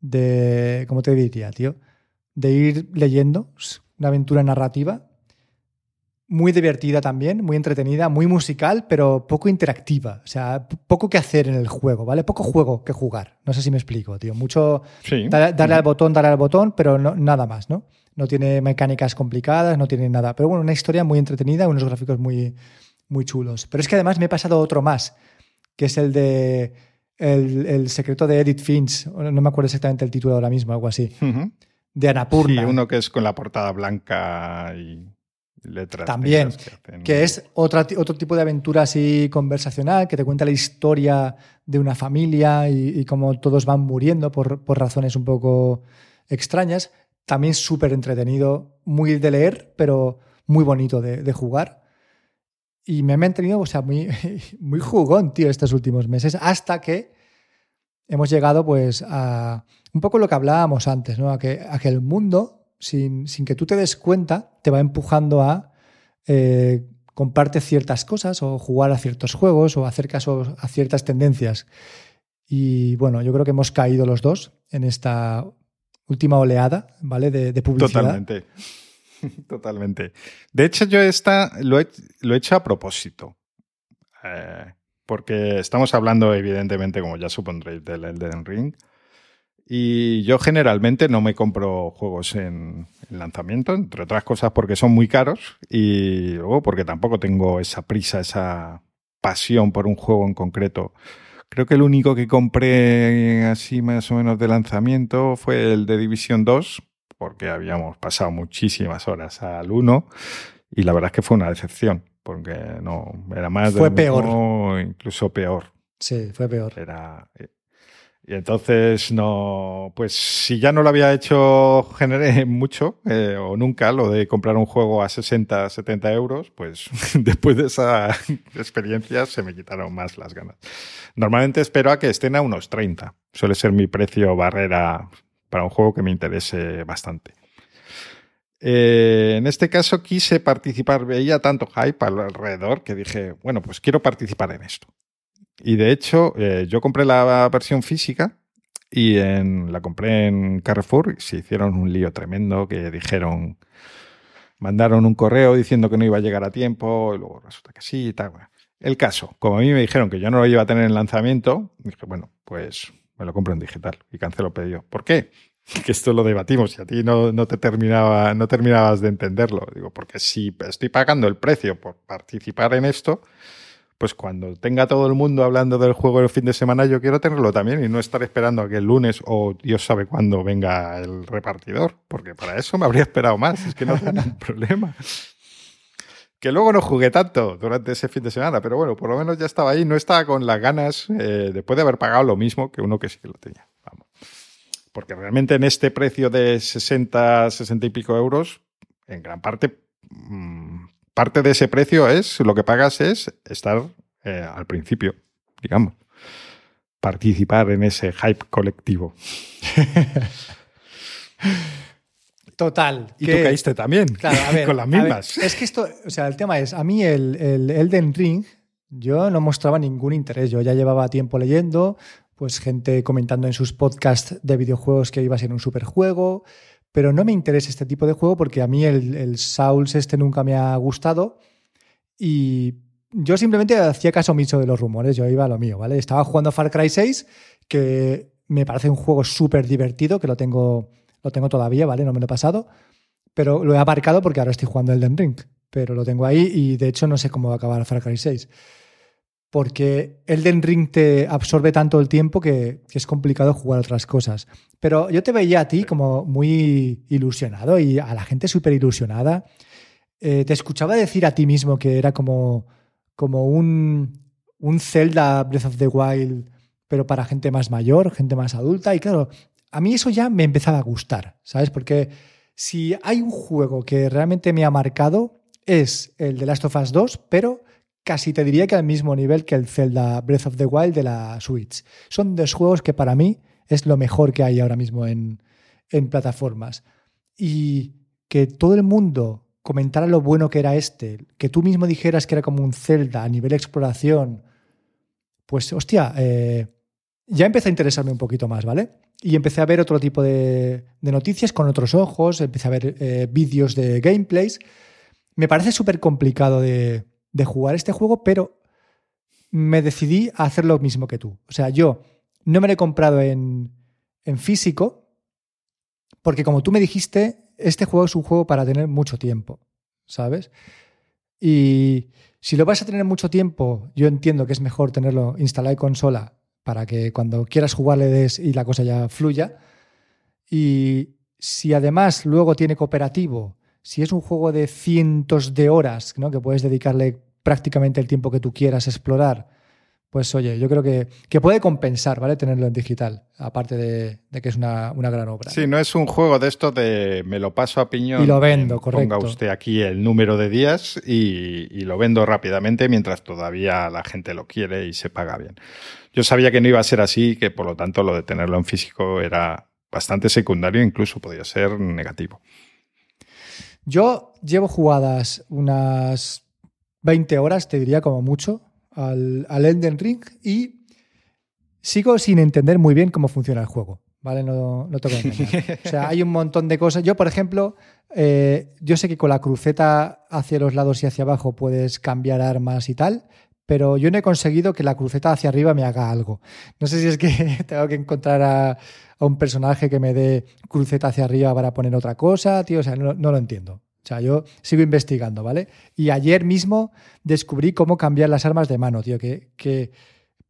de, ¿cómo te diría, tío? De ir leyendo, una aventura narrativa, muy divertida también, muy entretenida, muy musical, pero poco interactiva. O sea, poco que hacer en el juego, ¿vale? Poco juego que jugar. No sé si me explico, tío. Mucho Sí. Darle, darle al botón, darle al botón, pero no, nada más, ¿no? No tiene mecánicas complicadas, no tiene nada. Pero bueno, una historia muy entretenida, unos gráficos muy, muy chulos. Pero es que además me he pasado otro más, que es el de el, el secreto de Edith Finch. No me acuerdo exactamente el título ahora mismo, algo así. De Annapurna. Sí, uno que es con la portada blanca y letras. También, que, es otra, otro tipo de aventura así conversacional, que te cuenta la historia de una familia y, y cómo todos van muriendo por, por razones un poco extrañas. También súper entretenido, muy de leer, pero muy bonito de, de jugar. Y me ha mantenido, o sea, muy, muy jugón, tío, estos últimos meses, hasta que hemos llegado, pues, a un poco lo que hablábamos antes, ¿no? A que, a que el mundo, sin, que tú te des cuenta, te va empujando a eh, comprarte ciertas cosas o jugar a ciertos juegos o hacer caso a ciertas tendencias. Y bueno, yo creo que hemos caído los dos en esta última oleada, ¿vale? De, publicidad. Totalmente. Totalmente. De hecho, yo esta lo he, lo he hecho a propósito. Eh, porque estamos hablando, evidentemente, como ya supondréis, del Elden Ring. Y yo generalmente no me compro juegos en, en lanzamiento, entre otras cosas porque son muy caros y luego porque tampoco tengo esa prisa, esa pasión por un juego en concreto. Creo que el único que compré así más o menos de lanzamiento fue el de Division 2, porque habíamos pasado muchísimas horas al 1 y la verdad es que fue una decepción, porque no era más de Fue peor. mismo, incluso peor. Sí, fue peor. Era y entonces no, pues si ya no lo había hecho generé mucho eh, o nunca lo de comprar un juego a 60, 70 euros, pues después de esa experiencia se me quitaron más las ganas. Normalmente espero a que estén a unos 30. Suele ser mi precio barrera para un juego que me interese bastante. Eh, en este caso quise participar, veía tanto hype alrededor que dije, bueno, pues quiero participar en esto. Y de hecho, eh, yo compré la versión física y en, la compré en Carrefour y se hicieron un lío tremendo que dijeron, mandaron un correo diciendo que no iba a llegar a tiempo y luego resulta que sí el caso, como a mí me dijeron que yo no lo iba a tener en lanzamiento, dije, bueno, pues me lo compro en digital y cancelo pedido. ¿Por qué? Que esto lo debatimos y a ti no, no te terminaba, no terminabas de entenderlo. Digo, porque si estoy pagando el precio por participar en esto, pues cuando tenga todo el mundo hablando del juego el fin de semana, yo quiero tenerlo también y no estar esperando a que el lunes o Dios sabe cuándo venga el repartidor, porque para eso me habría esperado más, es que no tengo ningún problema. Que luego no jugué tanto durante ese fin de semana, pero bueno, por lo menos ya estaba ahí, no estaba con las ganas, eh, después de haber pagado lo mismo que uno que sí que lo tenía. Vamos. Porque realmente en este precio de 60, 60 y pico euros, en gran parte mmm, parte de ese precio es, lo que pagas es estar eh, al principio, digamos. Participar en ese hype colectivo. Total. Y tú caíste también, claro, a ver, con las mismas. Ver, es que esto, o sea, el tema es, a mí el, el, Elden Ring, yo no mostraba ningún interés. Yo ya llevaba tiempo leyendo, pues gente comentando en sus podcasts de videojuegos que iba a ser un superjuego, pero no me interesa este tipo de juego porque a mí el, el Souls este nunca me ha gustado y yo simplemente hacía caso omiso de los rumores, yo iba a lo mío, ¿vale? Estaba jugando Far Cry 6, que me parece un juego súper divertido, que lo tengo, lo tengo todavía, ¿vale? No me lo he pasado, pero lo he aparcado porque ahora estoy jugando Elden Ring, pero lo tengo ahí y de hecho no sé cómo va a acabar Far Cry 6 porque Elden Ring te absorbe tanto el tiempo que, es complicado jugar otras cosas. Pero yo te veía a ti como muy ilusionado y a la gente súper ilusionada. Eh, te escuchaba decir a ti mismo que era como, como un, un Zelda Breath of the Wild, pero para gente más mayor, gente más adulta. Y claro, a mí eso ya me empezaba a gustar, ¿sabes? Porque si hay un juego que realmente me ha marcado es el de Last of Us 2, pero casi te diría que al mismo nivel que el Zelda Breath of the Wild de la Switch. Son dos juegos que para mí es lo mejor que hay ahora mismo en, en plataformas. Y que todo el mundo comentara lo bueno que era este, que tú mismo dijeras que era como un Zelda a nivel exploración, pues hostia, eh, ya empecé a interesarme un poquito más, ¿vale? Y empecé a ver otro tipo de, noticias con otros ojos, empecé a ver eh, vídeos de gameplays. Me parece súper complicado de, de jugar este juego, pero me decidí a hacer lo mismo que tú. O sea, yo no me lo he comprado en, en físico, porque como tú me dijiste, este juego es un juego para tener mucho tiempo, ¿sabes? Y si lo vas a tener mucho tiempo, yo entiendo que es mejor tenerlo instalado en consola para que cuando quieras jugar le des y la cosa ya fluya. Y si además luego tiene cooperativo si es un juego de cientos de horas, ¿no? que puedes dedicarle prácticamente el tiempo que tú quieras explorar, pues oye, yo creo que, que puede compensar, ¿vale? Tenerlo en digital, aparte de, que es una, gran obra. Sí, no es un juego de esto de me lo paso a piñón. Y lo vendo, correcto. Ponga usted aquí el número de días y, y, lo vendo rápidamente mientras todavía la gente lo quiere y se paga bien. Yo sabía que no iba a ser así, que por lo tanto lo de tenerlo en físico era bastante secundario, incluso podía ser negativo. Yo llevo jugadas unas 20 horas, te diría como mucho, al, al Elden Ring y sigo sin entender muy bien cómo funciona el juego. ¿Vale? No, no que O sea, hay un montón de cosas. Yo, por ejemplo, eh, yo sé que con la cruceta hacia los lados y hacia abajo puedes cambiar armas y tal, pero yo no he conseguido que la cruceta hacia arriba me haga algo. No sé si es que tengo que encontrar a, un personaje que me dé cruceta hacia arriba para poner otra cosa, tío, o sea, no, lo entiendo. O sea, yo sigo investigando, ¿vale? Y ayer mismo descubrí cómo cambiar las armas de mano, tío, que, que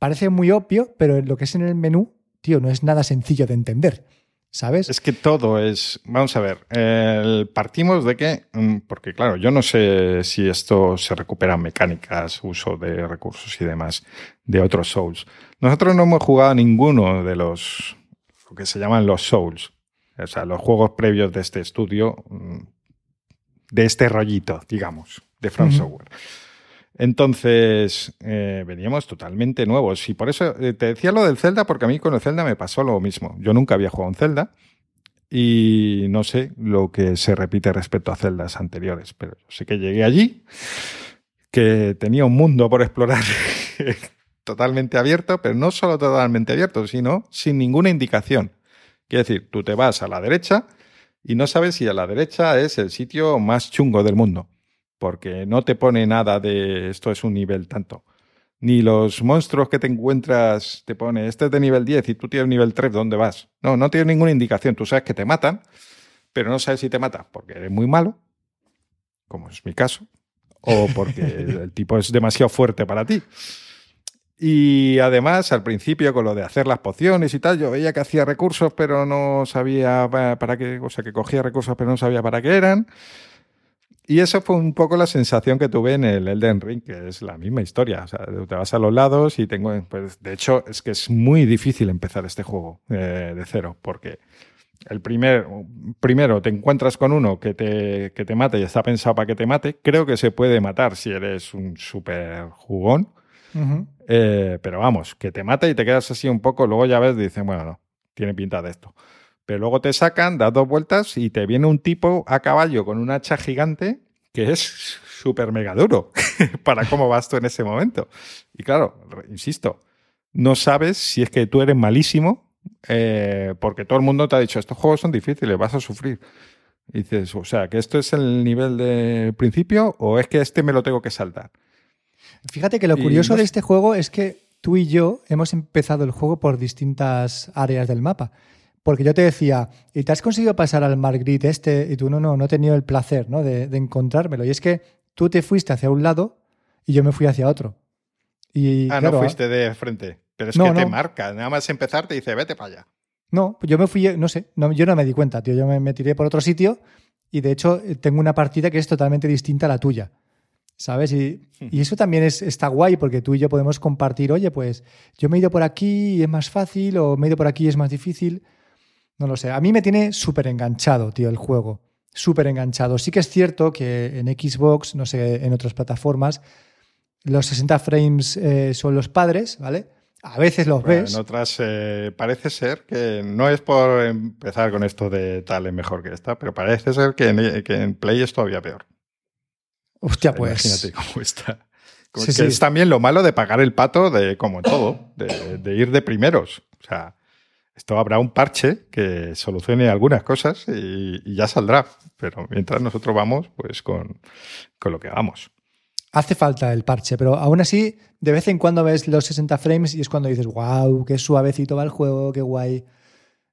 parece muy obvio, pero lo que es en el menú, tío, no es nada sencillo de entender. ¿Sabes? Es que todo es. Vamos a ver. partimos de que. Mm, porque, claro, yo no sé si esto se recupera mecánicas, uso de recursos y demás de otros Souls. Nosotros no hemos jugado ninguno de los que se llaman los Souls, o sea, los juegos previos de este estudio, mm, de este rollito, digamos, de From Software. Entonces, eh, veníamos totalmente nuevos. Y por eso eh, te decía lo del Zelda, porque a mí con el Zelda me pasó lo mismo. Yo nunca había jugado en Zelda y no sé lo que se repite respecto a Zeldas anteriores, pero sé que llegué allí, que tenía un mundo por explorar totalmente abierto, pero no solo totalmente abierto, sino sin ninguna indicación. Quiere decir, tú te vas a la derecha y no sabes si a la derecha es el sitio más chungo del mundo, porque no te pone nada de esto es un nivel tanto. ni los monstruos que te encuentras te pone, este es de nivel 10 y tú tienes nivel 3, ¿dónde vas? No, no tienes ninguna indicación. Tú sabes que te matan, pero no sabes si te matan porque eres muy malo, como es mi caso, o porque el tipo es demasiado fuerte para ti. Y además, al principio, con lo de hacer las pociones y tal, yo veía que hacía recursos, pero no sabía para qué, o sea, que cogía recursos, pero no sabía para qué eran. Y eso fue un poco la sensación que tuve en el Elden Ring, que es la misma historia. O sea, te vas a los lados y tengo. Pues, de hecho, es que es muy difícil empezar este juego eh, de cero, porque el primer, primero te encuentras con uno que te, que te mate y está pensado para que te mate. Creo que se puede matar si eres un súper jugón. Eh, pero vamos, que te mate y te quedas así un poco, luego ya ves, dicen, bueno, no, tiene pinta de esto. Pero luego te sacan, das dos vueltas y te viene un tipo a caballo con un hacha gigante que es súper mega duro para cómo vas tú en ese momento. Y claro, insisto, no sabes si es que tú eres malísimo eh, porque todo el mundo te ha dicho, estos juegos son difíciles, vas a sufrir. Y dices, o sea, que esto es el nivel de principio o es que este me lo tengo que saltar. Fíjate que lo curioso de este juego es que tú y yo hemos empezado el juego por distintas áreas del mapa. Porque yo te decía, ¿y te has conseguido pasar al Margrit este? Y tú, no, no, no he tenido el placer ¿no? de, encontrármelo. Y es que tú te fuiste hacia un lado y yo me fui hacia otro. Y, ah, no fuiste de frente. Pero es que te marca. Nada más empezar te dice, vete para allá. No, pues yo me fui, no sé, no, yo no me di cuenta, tío. Yo me, me tiré por otro sitio y de hecho tengo una partida que es totalmente distinta a la tuya. ¿Sabes? Y, eso también es, está guay porque tú y yo podemos compartir, oye, pues yo me he ido por aquí y es más fácil o me he ido por aquí y es más difícil. No lo sé. A mí me tiene súper enganchado, tío, el juego. Súper enganchado. Sí que es cierto que en Xbox, no sé, en otras plataformas, los 60 frames eh, son los padres, ¿vale? A veces los ves. En otras eh, parece ser que no es por empezar con esto de tal es mejor que esta, pero parece ser que en Play es todavía peor. Hostia, pues. Imagínate cómo está. que es también lo malo de pagar el pato de, como todo, de, ir de primeros. O sea, esto habrá un parche que solucione algunas cosas y, ya saldrá. Pero mientras nosotros vamos, pues con, con, lo que vamos. Hace falta el parche, pero aún así, de vez en cuando ves los 60 frames y es cuando dices, wow, qué suavecito va el juego, qué guay.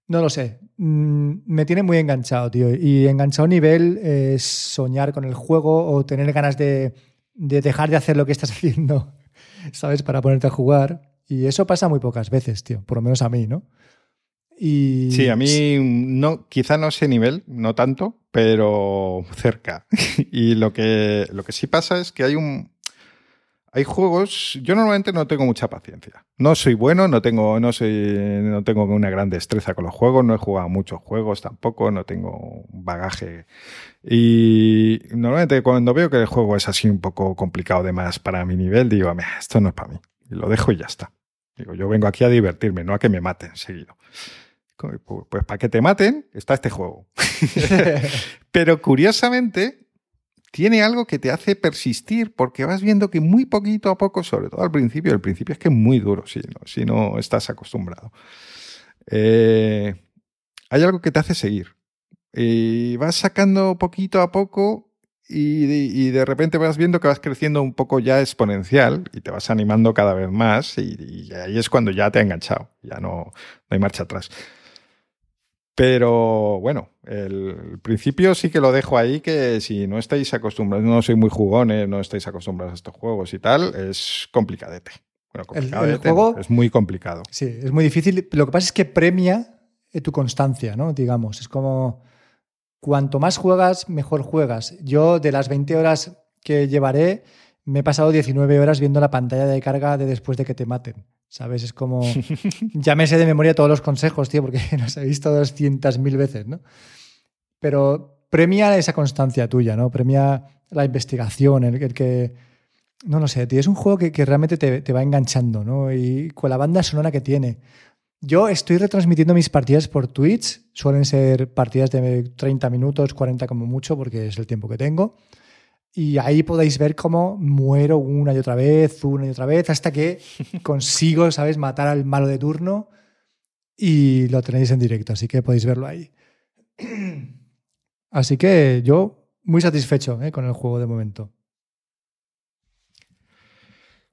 No lo sé. Mm, me tiene muy enganchado, tío. Y enganchado nivel es soñar con el juego o tener ganas de, dejar de hacer lo que estás haciendo, ¿sabes? Para ponerte a jugar. Y eso pasa muy pocas veces, tío. Por lo menos a mí, ¿no? Y... Sí, a mí no, quizá no ese nivel, no tanto, pero cerca. y lo que, lo que sí pasa es que hay un, hay juegos, yo normalmente no tengo mucha paciencia. No soy bueno, no tengo, no soy, no tengo una gran destreza con los juegos, no he jugado muchos juegos tampoco, no tengo bagaje. Y normalmente cuando veo que el juego es así un poco complicado de más para mi nivel, digo, esto no es para mí. Y lo dejo y ya está. Digo, yo vengo aquí a divertirme, no a que me maten seguido. Pues para que te maten está este juego. Pero curiosamente, tiene algo que te hace persistir porque vas viendo que muy poquito a poco, sobre todo al principio, el principio es que es muy duro si no, si no estás acostumbrado. Eh, hay algo que te hace seguir. Y vas sacando poquito a poco y de, repente vas viendo que vas creciendo un poco ya exponencial y te vas animando cada vez más y, y ahí es cuando ya te ha enganchado, ya no, no hay marcha atrás. Pero bueno, el principio sí que lo dejo ahí, que si no estáis acostumbrados, no soy muy jugones, no estáis acostumbrados a estos juegos y tal, es complicadete. Bueno, complicadete, el, juego, es muy complicado. Sí, es muy difícil. Lo que pasa es que premia eh, tu constancia, ¿no? Digamos, es como cuanto más juegas, mejor juegas. Yo de las 20 horas que llevaré, me he pasado 19 horas viendo la pantalla de carga de después de que te maten. ¿Sabes? Es como. ya me sé de memoria todos los consejos, tío, porque los he visto 200.000 veces, ¿no? Pero premia esa constancia tuya, ¿no? Premia la investigación, el, que. No lo sé, tío. Es un juego que, realmente te, va enganchando, ¿no? Y con la banda sonora que tiene. Yo estoy retransmitiendo mis partidas por Twitch. Suelen ser partidas de 30 minutos, 40 como mucho, porque es el tiempo que tengo. Y ahí podéis ver cómo muero una y otra vez, una y otra vez, hasta que consigo, ¿sabes?, matar al malo de turno y lo tenéis en directo, así que podéis verlo ahí. Así que yo muy satisfecho ¿eh? con el juego de momento.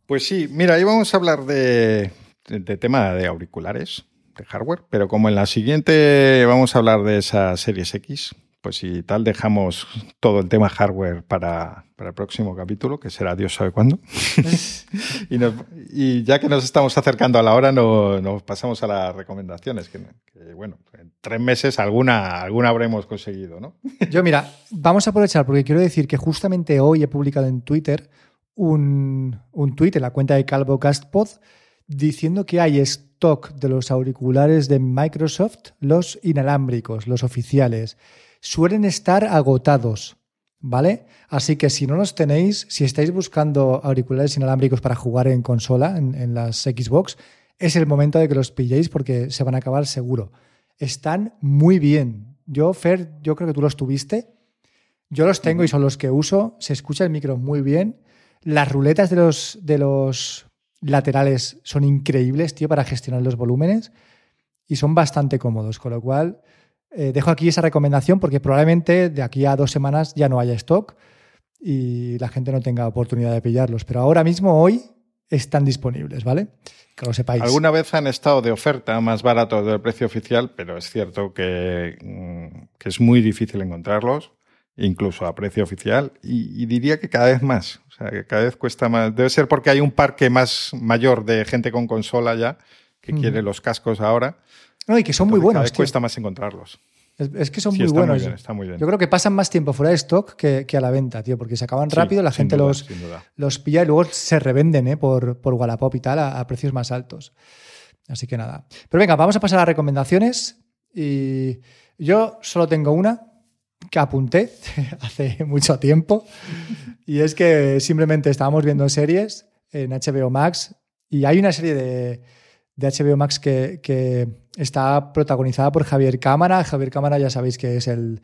Pues sí, mira, ahí vamos a hablar de, de tema de auriculares, de hardware, pero como en la siguiente vamos a hablar de esas series X, pues si tal dejamos todo el tema hardware para, el próximo capítulo, que será Dios sabe cuándo. y, ya que nos estamos acercando a la hora, nos pasamos a las recomendaciones, que, bueno, en tres meses alguna, alguna habremos conseguido, ¿no? Yo mira, vamos a aprovechar porque quiero decir que justamente hoy he publicado en Twitter un, un tweet en la cuenta de CalvoCastPod diciendo que hay stock de los auriculares de Microsoft, los inalámbricos, los oficiales. Suelen estar agotados, ¿vale? Así que si no los tenéis, si estáis buscando auriculares inalámbricos para jugar en consola, en, en las Xbox, es el momento de que los pilléis porque se van a acabar seguro. Están muy bien. Yo, Fer, yo creo que tú los tuviste. Yo los tengo y son los que uso. Se escucha el micro muy bien. Las ruletas de los, de los laterales son increíbles, tío, para gestionar los volúmenes y son bastante cómodos, con lo cual eh, dejo aquí esa recomendación porque probablemente de aquí a dos semanas ya no haya stock y la gente no tenga oportunidad de pillarlos, pero ahora mismo, hoy, están disponibles, ¿vale? Que lo sepáis. Alguna vez han estado de oferta más barato del precio oficial, pero es cierto que, mm, que es muy difícil encontrarlos incluso a precio oficial, y, diría que cada vez más. O sea, que cada vez cuesta más. Debe ser porque hay un parque más mayor de gente con consola ya que quiere los cascos ahora. No, y que son muy buenos. Cada vez cuesta más encontrarlos. Es, que son muy buenos. está muy bien. Yo creo que pasan más tiempo fuera de stock que, a la venta, tío, porque se acaban rápido, la gente los, los pilla y luego se revenden ¿eh? por, por Wallapop y tal a, a precios más altos. Así que nada. Pero venga, vamos a pasar a las recomendaciones. Y yo solo tengo una, que apunté hace mucho tiempo. Y es que simplemente estábamos viendo series en HBO Max y hay una serie de, HBO Max que, está protagonizada por Javier Cámara. Javier Cámara ya sabéis que es el...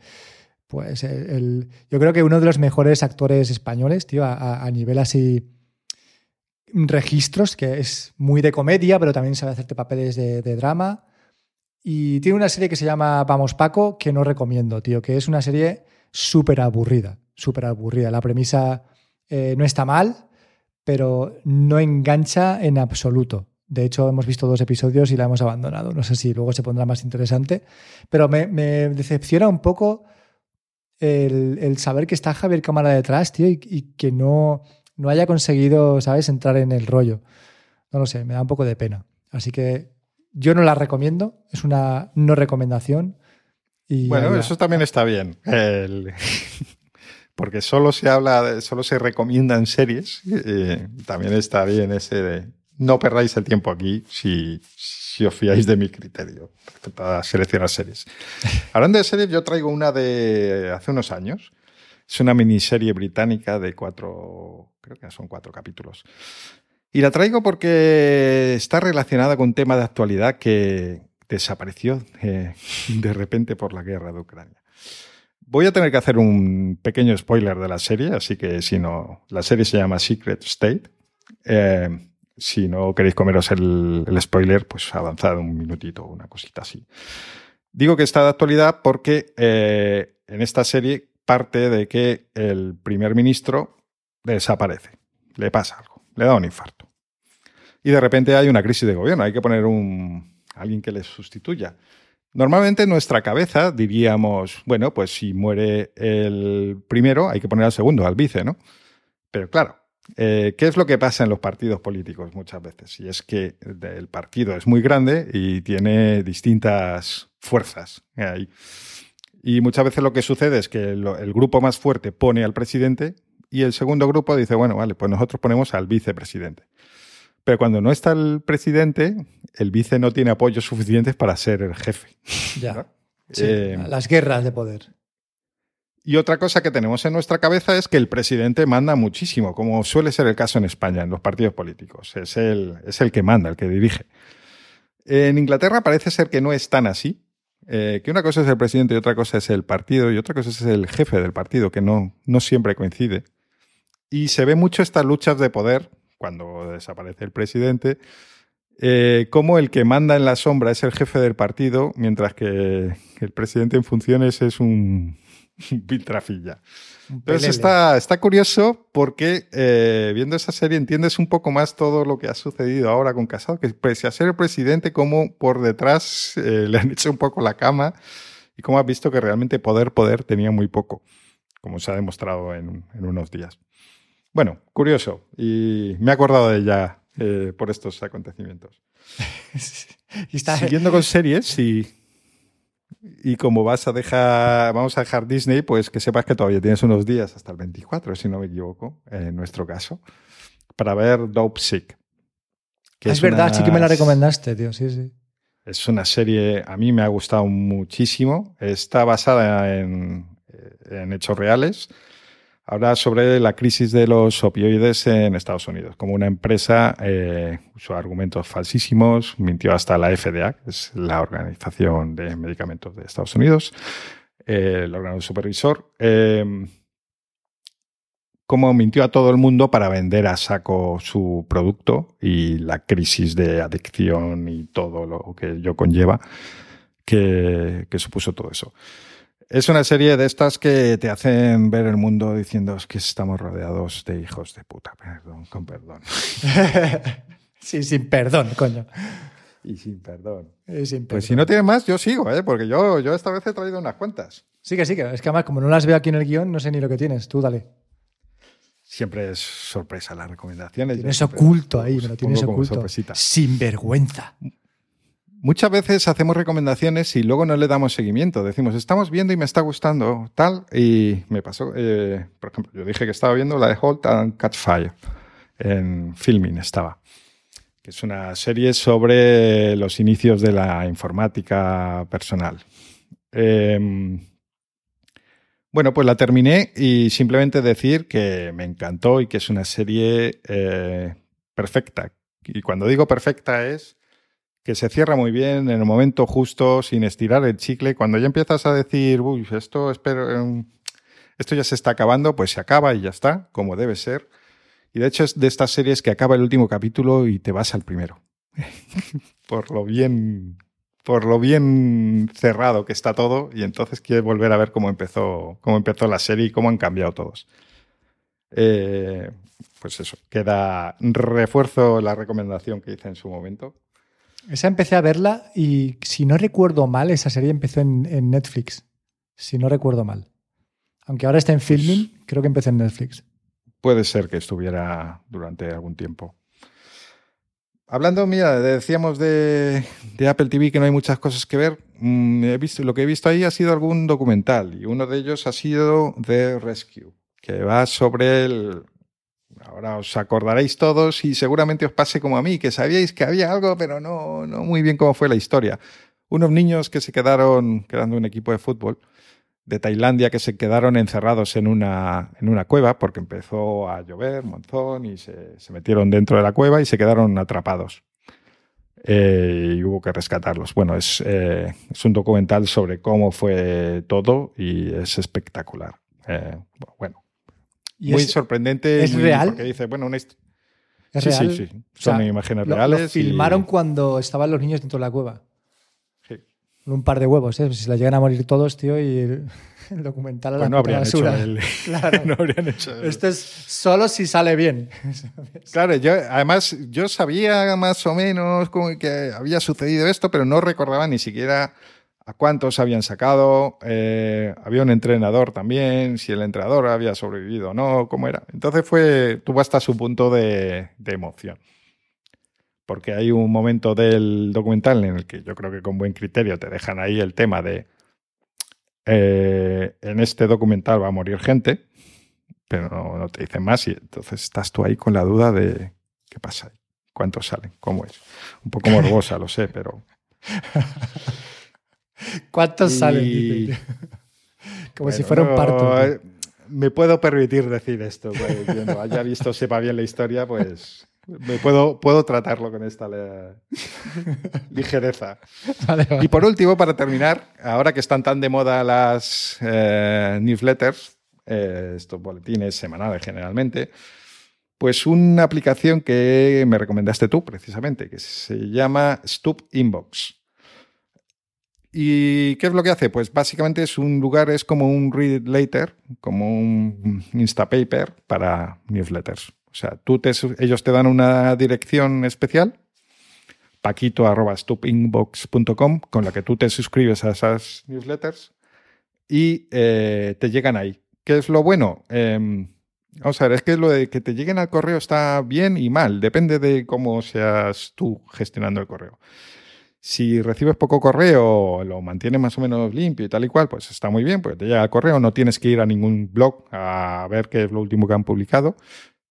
Pues el, yo creo que uno de los mejores actores españoles, tío, a, nivel así registros, que es muy de comedia, pero también sabe hacerte papeles de drama. Y tiene una serie que se llama Vamos Paco, que no recomiendo, tío, que es una serie súper aburrida, súper aburrida. La premisa eh, no está mal, pero no engancha en absoluto. De hecho, hemos visto dos episodios y la hemos abandonado. No sé si luego se pondrá más interesante, pero me, decepciona un poco el, saber que está Javier Cámara detrás, tío, y, y, que no, no haya conseguido, ¿sabes?, entrar en el rollo. No lo sé, me da un poco de pena. Así que yo no la recomiendo, es una no recomendación. Y bueno, eso también está bien. Porque solo se habla, solo se recomiendan series. también está bien ese de no perdáis el tiempo aquí si, si os fiáis de mi criterio para seleccionar series. Hablando de series, yo traigo una de hace unos años. Es una miniserie británica de cuatro, creo que son cuatro capítulos. Y la traigo porque está relacionada con un tema de actualidad que desapareció eh, de repente por la guerra de Ucrania. Voy a tener que hacer un pequeño spoiler de la serie, así que si no, la serie se llama Secret State. Eh, si no queréis comeros el, spoiler, pues avanzad un minutito una cosita así. Digo que está de actualidad porque eh, en esta serie parte de que el primer ministro desaparece, le pasa algo, le da un infarto y de repente hay una crisis de gobierno, hay que poner un, alguien que le sustituya. Normalmente en nuestra cabeza diríamos, bueno, pues si muere el primero, hay que poner al segundo, al vice, ¿no? Pero claro, eh, ¿qué es lo que pasa en los partidos políticos muchas veces? Y es que el partido es muy grande y tiene distintas fuerzas. Y muchas veces lo que sucede es que el grupo más fuerte pone al presidente y el segundo grupo dice, bueno, vale, pues nosotros ponemos al vicepresidente. Pero cuando no está el presidente, el vice no tiene apoyos suficientes para ser el jefe. Ya. Eh, las guerras de poder. Y otra cosa que tenemos en nuestra cabeza es que el presidente manda muchísimo, como suele ser el caso en España, en los partidos políticos. Es el, es el que manda, el que dirige. En Inglaterra parece ser que no es tan así. Eh, que una cosa es el presidente y otra cosa es el partido y otra cosa es el jefe del partido, que no, no siempre coincide. Y se ve mucho estas luchas de poder cuando desaparece el presidente, eh, como el que manda en la sombra es el jefe del partido, mientras que el presidente en funciones es un, piltrafilla. Entonces está, está curioso porque eh, viendo esa serie entiendes un poco más todo lo que ha sucedido ahora con Casado, que pese a ser el presidente, como por detrás eh, le han hecho un poco la cama y como has visto que realmente poder, poder tenía muy poco, como se ha demostrado en, unos días. Bueno, curioso y me he acordado de ella eh, por estos acontecimientos. está... Siguiendo con series y y como vas a dejar, vamos a dejar Disney, pues que sepas que todavía tienes unos días hasta el 24, si no me equivoco, en nuestro caso, para ver Dope Sick. es, verdad, sí que me la recomendaste, tío, sí, sí. Es una serie, a mí me ha gustado muchísimo. Está basada en, en hechos reales Habla sobre la crisis de los opioides en Estados Unidos. Como una empresa eh, usó argumentos falsísimos, mintió hasta la FDA, que es la Organización de Medicamentos de Estados Unidos, eh, el órgano supervisor. Eh, como mintió a todo el mundo para vender a saco su producto y la crisis de adicción y todo lo que ello conlleva que supuso todo eso. Es una serie de estas que te hacen ver el mundo diciendo que estamos rodeados de hijos de puta. Perdón, con perdón. sí, sin perdón, coño. Y sin perdón. Pues si no tienes más, yo sigo, ¿eh? porque yo, yo esta vez he traído unas cuentas. Sí que sí, que es que además como no las veo aquí en el guion, no sé ni lo que tienes. Tú dale. Siempre es sorpresa las recomendaciones. Tienes oculto ahí, me lo tienes oculto. Sin vergüenza. Muchas veces hacemos recomendaciones y luego no le damos seguimiento. Decimos, estamos viendo y me está gustando tal. Y me pasó, eh, por ejemplo, yo dije que estaba viendo la de Holt and Catch Fire. En Filming estaba. Que es una serie sobre los inicios de la informática personal. Em, bueno, pues la terminé y simplemente decir que me encantó y que es una serie eh, perfecta. Y cuando digo perfecta es que se cierra muy bien en el momento justo, sin estirar el chicle. Cuando ya empiezas a decir, uy, esto, espero, em, esto ya se está acabando, pues se acaba y ya está, como debe ser. Y de hecho es de estas series que acaba el último capítulo y te vas al primero. por lo bien, por lo bien cerrado que está todo, y entonces quieres volver a ver cómo empezó, cómo empezó la serie y cómo han cambiado todos. Eh, pues eso, queda refuerzo la recomendación que hice en su momento. Esa empecé a verla y si no recuerdo mal, esa serie empezó en, Netflix. Si no recuerdo mal. Aunque ahora está en filming, pues creo que empezó en Netflix. Puede ser que estuviera durante algún tiempo. Hablando, mira, decíamos de, Apple TV que no hay muchas cosas que ver. Mm, he visto, lo que he visto ahí ha sido algún documental y uno de ellos ha sido The Rescue, que va sobre el, Ahora os acordaréis todos y seguramente os pase como a mí, que sabíais que había algo, pero no, no muy bien cómo fue la historia. Unos niños que se quedaron, quedando un equipo de fútbol de Tailandia, que se quedaron encerrados en una, en una cueva porque empezó a llover, monzón, y se, metieron dentro de la cueva y se quedaron atrapados. Eh, y hubo que rescatarlos. Bueno, es, eh, es, un documental sobre cómo fue todo y es espectacular. Eh, bueno, muy sorprendente. ¿Es real? Porque dice, bueno, una ¿Es sí, real? Sí, sí, Son imágenes reales. Lo filmaron cuando estaban los niños dentro de la cueva. Sí. Un par de huevos, ¿eh? Si se la llegan a morir todos, tío, y el, documental a pues la no habrían basura. Hecho el... claro. no habrían hecho Esto es solo si sale bien. claro, yo además yo sabía más o menos que había sucedido esto, pero no recordaba ni siquiera a cuántos habían sacado, eh, había un entrenador también, si el entrenador había sobrevivido o no, cómo era. Entonces fue, tuvo hasta su punto de, emoción. Porque hay un momento del documental en el que yo creo que con buen criterio te dejan ahí el tema de, eh, en este documental va a morir gente, pero no, no, te dicen más y entonces estás tú ahí con la duda de qué pasa ahí, cuántos salen, cómo es. Un poco morbosa, lo sé, pero... ¿Cuántos salen? Como si fuera un parto. Eh, me puedo permitir decir esto. Pues, no haya visto, sepa bien la historia, pues me puedo, puedo tratarlo con esta ligereza. Y por último, para terminar, ahora que están tan de moda las eh, newsletters, eh, estos boletines semanales generalmente, pues una aplicación que me recomendaste tú precisamente, que se llama Stup Inbox. ¿Y qué es lo que hace? Pues básicamente es un lugar, es como un read later, como un Instapaper para newsletters. O sea, tú ellos te dan una dirección especial, paquito.stupinbox.com, con la que tú te suscribes a esas newsletters y eh, te llegan ahí. ¿Qué es lo bueno? Em, vamos a ver, es que lo de que te lleguen al correo está bien y mal, depende de cómo seas tú gestionando el correo. Si recibes poco correo, lo mantienes más o menos limpio y tal y cual, pues está muy bien, porque te llega el correo, no tienes que ir a ningún blog a ver qué es lo último que han publicado,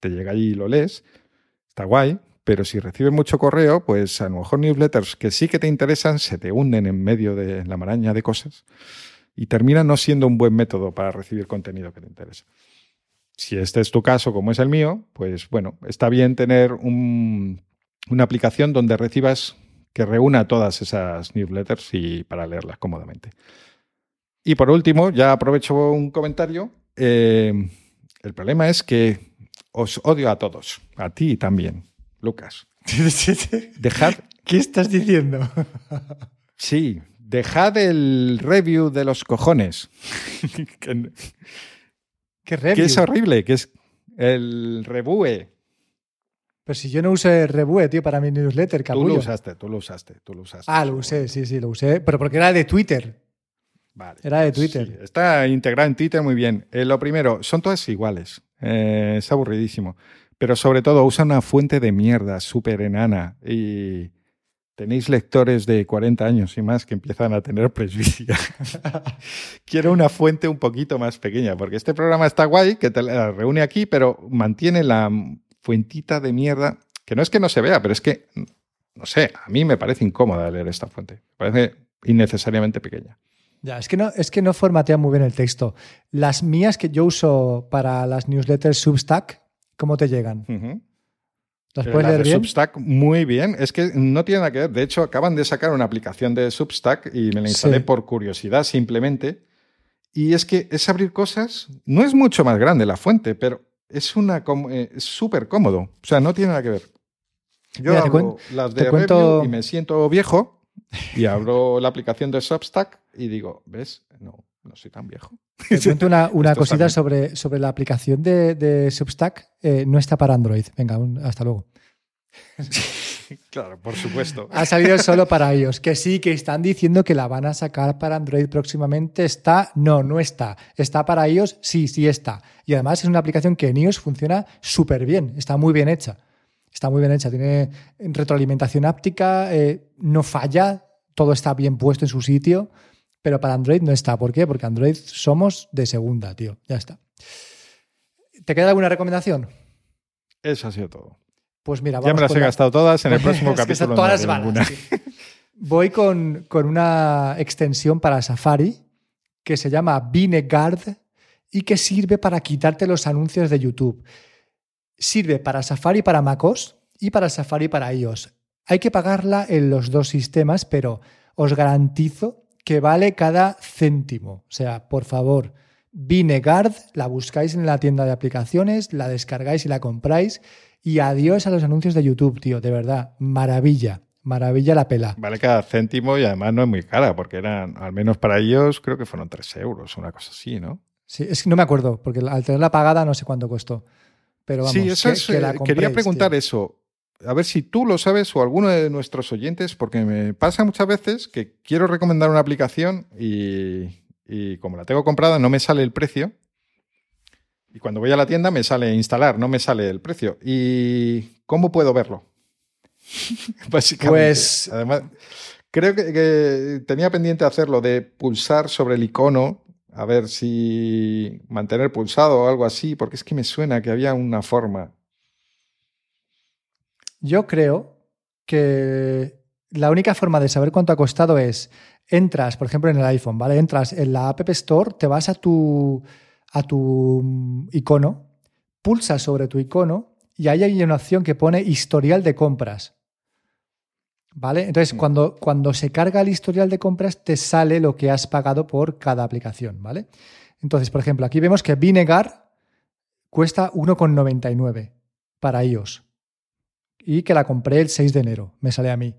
te llega allí y lo lees, está guay, pero si recibes mucho correo, pues a lo mejor newsletters que sí que te interesan se te hunden en medio de la maraña de cosas y termina no siendo un buen método para recibir contenido que te interesa. Si este es tu caso, como es el mío, pues bueno, está bien tener una aplicación donde recibas que reúna todas esas newsletters y para leerlas cómodamente. Y por último, ya aprovecho un comentario. Eh, el problema es que os odio a todos, a ti también, Lucas. Dejad. ¿Qué estás diciendo? sí, dejad el review de los cojones. ¿Qué review? Que es horrible, que es el rebue. Pero si yo no usé Rebue, tío, para mi newsletter, capullo. Tú lo usaste, tú lo usaste, tú lo usaste. Ah, lo usé, sí, sí, lo usé. Pero porque era de Twitter. Vale. Era de Twitter. está integrado en Twitter muy bien. Eh, lo primero, son todas iguales. Eh, es aburridísimo. Pero sobre todo, usa una fuente de mierda súper enana. Y tenéis lectores de 40 años y más que empiezan a tener presbicia. Quiero una fuente un poquito más pequeña, porque este programa está guay, que te la reúne aquí, pero mantiene la fuentita de mierda, que no es que no se vea, pero es que, no sé, a mí me parece incómoda leer esta fuente. Me parece innecesariamente pequeña. Ya, es que no, es que no formatea muy bien el texto. Las mías que yo uso para las newsletters Substack, ¿cómo te llegan? ¿Las puedes leer bien? Substack muy bien. Es que no tiene nada que ver. De hecho, acaban de sacar una aplicación de Substack y me la instalé por curiosidad simplemente. Y es que es abrir cosas. No es mucho más grande la fuente, pero es una eh, súper cómodo. O sea, no tiene nada que ver. Yo hago las de cuento... y me siento viejo y abro la aplicación de Substack y digo, ¿ves? No, no soy tan viejo. Te cuento una, cosita sobre, sobre la aplicación de, Substack. Eh, no está para Android. Venga, hasta luego. claro, por supuesto. Ha salido solo para ellos. Que sí, que están diciendo que la van a sacar para Android próximamente. ¿Está? No, no está. ¿Está para ellos? Sí, sí está. Y además es una aplicación que en iOS funciona súper bien. Está muy bien hecha. Está muy bien hecha. Tiene retroalimentación áptica, eh, no falla, todo está bien puesto en su sitio. Pero para Android no está. ¿Por qué? Porque Android somos de segunda, tío. Ya está. ¿Te queda alguna recomendación? Eso ha sido todo. Pues mira, vamos Ya me las he gastado todas en el próximo capítulo. todas las Voy con, una extensión para Safari que se llama Binegard y que sirve para quitarte los anuncios de YouTube. Sirve para Safari para MacOS y para Safari para iOS. Hay que pagarla en los dos sistemas, pero os garantizo que vale cada céntimo. O sea, por favor, Binegard, la buscáis en la tienda de aplicaciones, la descargáis y la compráis y adiós a los anuncios de YouTube, tío, de verdad, maravilla. Maravilla la pela. Vale cada céntimo y además no es muy cara, porque eran, al menos para ellos, creo que fueron 3 euros, una cosa así, ¿no? Sí, es que no me acuerdo, porque al tenerla pagada no sé cuánto costó. Pero vamos, sí, eso es, eh, quería preguntar eso. A ver si tú lo sabes o alguno de nuestros oyentes, porque me pasa muchas veces que quiero recomendar una aplicación y, y como la tengo comprada no me sale el precio y cuando voy a la tienda me sale instalar, no me sale el precio. ¿Y cómo puedo verlo? Básicamente. Pues. Además, creo que, tenía pendiente hacerlo de pulsar sobre el icono, a ver si mantener pulsado o algo así, porque es que me suena que había una forma. Yo creo que la única forma de saber cuánto ha costado es entras, por ejemplo, en el iPhone, ¿vale? Entras en la App Store, te vas a tu a tu mm, icono, pulsa sobre tu icono y ahí hay una opción que pone historial de compras. ¿Vale? Entonces, mm. cuando, cuando se carga el historial de compras, te sale lo que has pagado por cada aplicación, ¿vale? Entonces, por ejemplo, aquí vemos que Vinegar cuesta 1,99 para iOS y que la compré el 6 de enero, me sale a mí.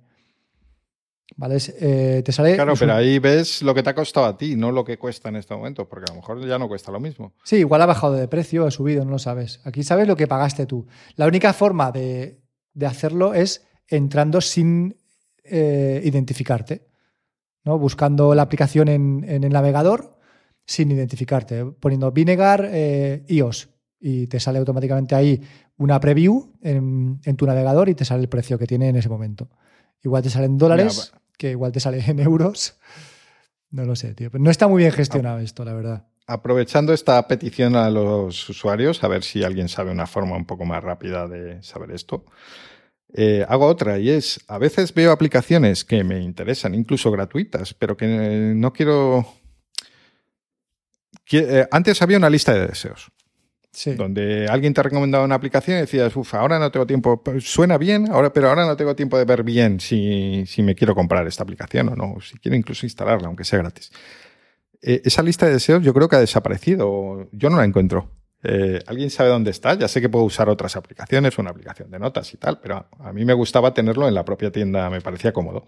¿Vale? Eh, te sale. Claro, pero ahí ves lo que te ha costado a ti, no lo que cuesta en este momento, porque a lo mejor ya no cuesta lo mismo. Sí, igual ha bajado de precio, ha subido, no lo sabes. Aquí sabes lo que pagaste tú. La única forma de, hacerlo es entrando sin eh, identificarte, ¿no? Buscando la aplicación en, el navegador sin identificarte, poniendo Vinegar eh, iOS y te sale automáticamente ahí una preview en, en tu navegador y te sale el precio que tiene en ese momento. Igual te salen dólares, que igual te sale en euros. No lo sé, tío. Pero no está muy bien gestionado esto, la verdad. Aprovechando esta petición a los usuarios, a ver si alguien sabe una forma un poco más rápida de saber esto. Eh, hago otra y es, a veces veo aplicaciones que me interesan, incluso gratuitas, pero que no quiero... Eh, antes había una lista de deseos. Donde alguien te ha recomendado una aplicación y decías, uff, ahora no tengo tiempo, suena bien, ahora, pero ahora no tengo tiempo de ver bien si, me quiero comprar esta aplicación o no, si quiero incluso instalarla, aunque sea gratis. Eh, esa lista de deseos yo creo que ha desaparecido, yo no la encuentro. Eh, ¿Alguien sabe dónde está? Ya sé que puedo usar otras aplicaciones, una aplicación de notas y tal, pero a mí me gustaba tenerlo en la propia tienda, me parecía cómodo.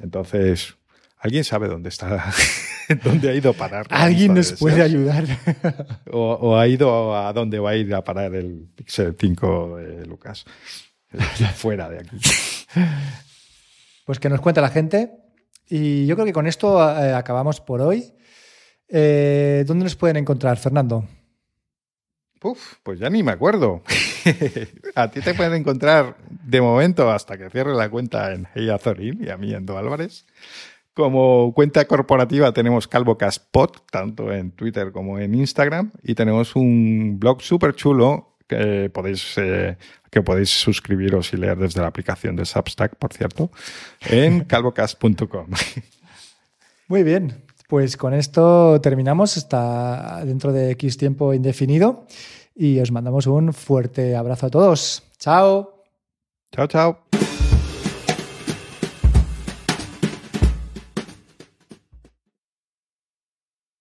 Entonces, ¿alguien sabe dónde está? ¿Dónde ha ido a parar? Alguien nos puede ayudar. O, ha ido a dónde va a ir a parar el Pixel 5 de Lucas. Fuera de aquí. Pues que nos cuenta la gente. Y yo creo que con esto eh, acabamos por hoy. Eh, ¿Dónde nos pueden encontrar, Fernando? Uf, pues ya ni me acuerdo. a ti te pueden encontrar de momento hasta que cierre la cuenta en Hey Azorín y a mí en Do Álvarez. Como cuenta corporativa tenemos CalvoCastPod, tanto en Twitter como en Instagram, y tenemos un blog súper chulo que podéis, eh, que podéis suscribiros y leer desde la aplicación de Substack, por cierto, en calvocast.com. Muy bien, pues con esto terminamos hasta dentro de X tiempo indefinido y os mandamos un fuerte abrazo a todos. Chao. Chao, chao.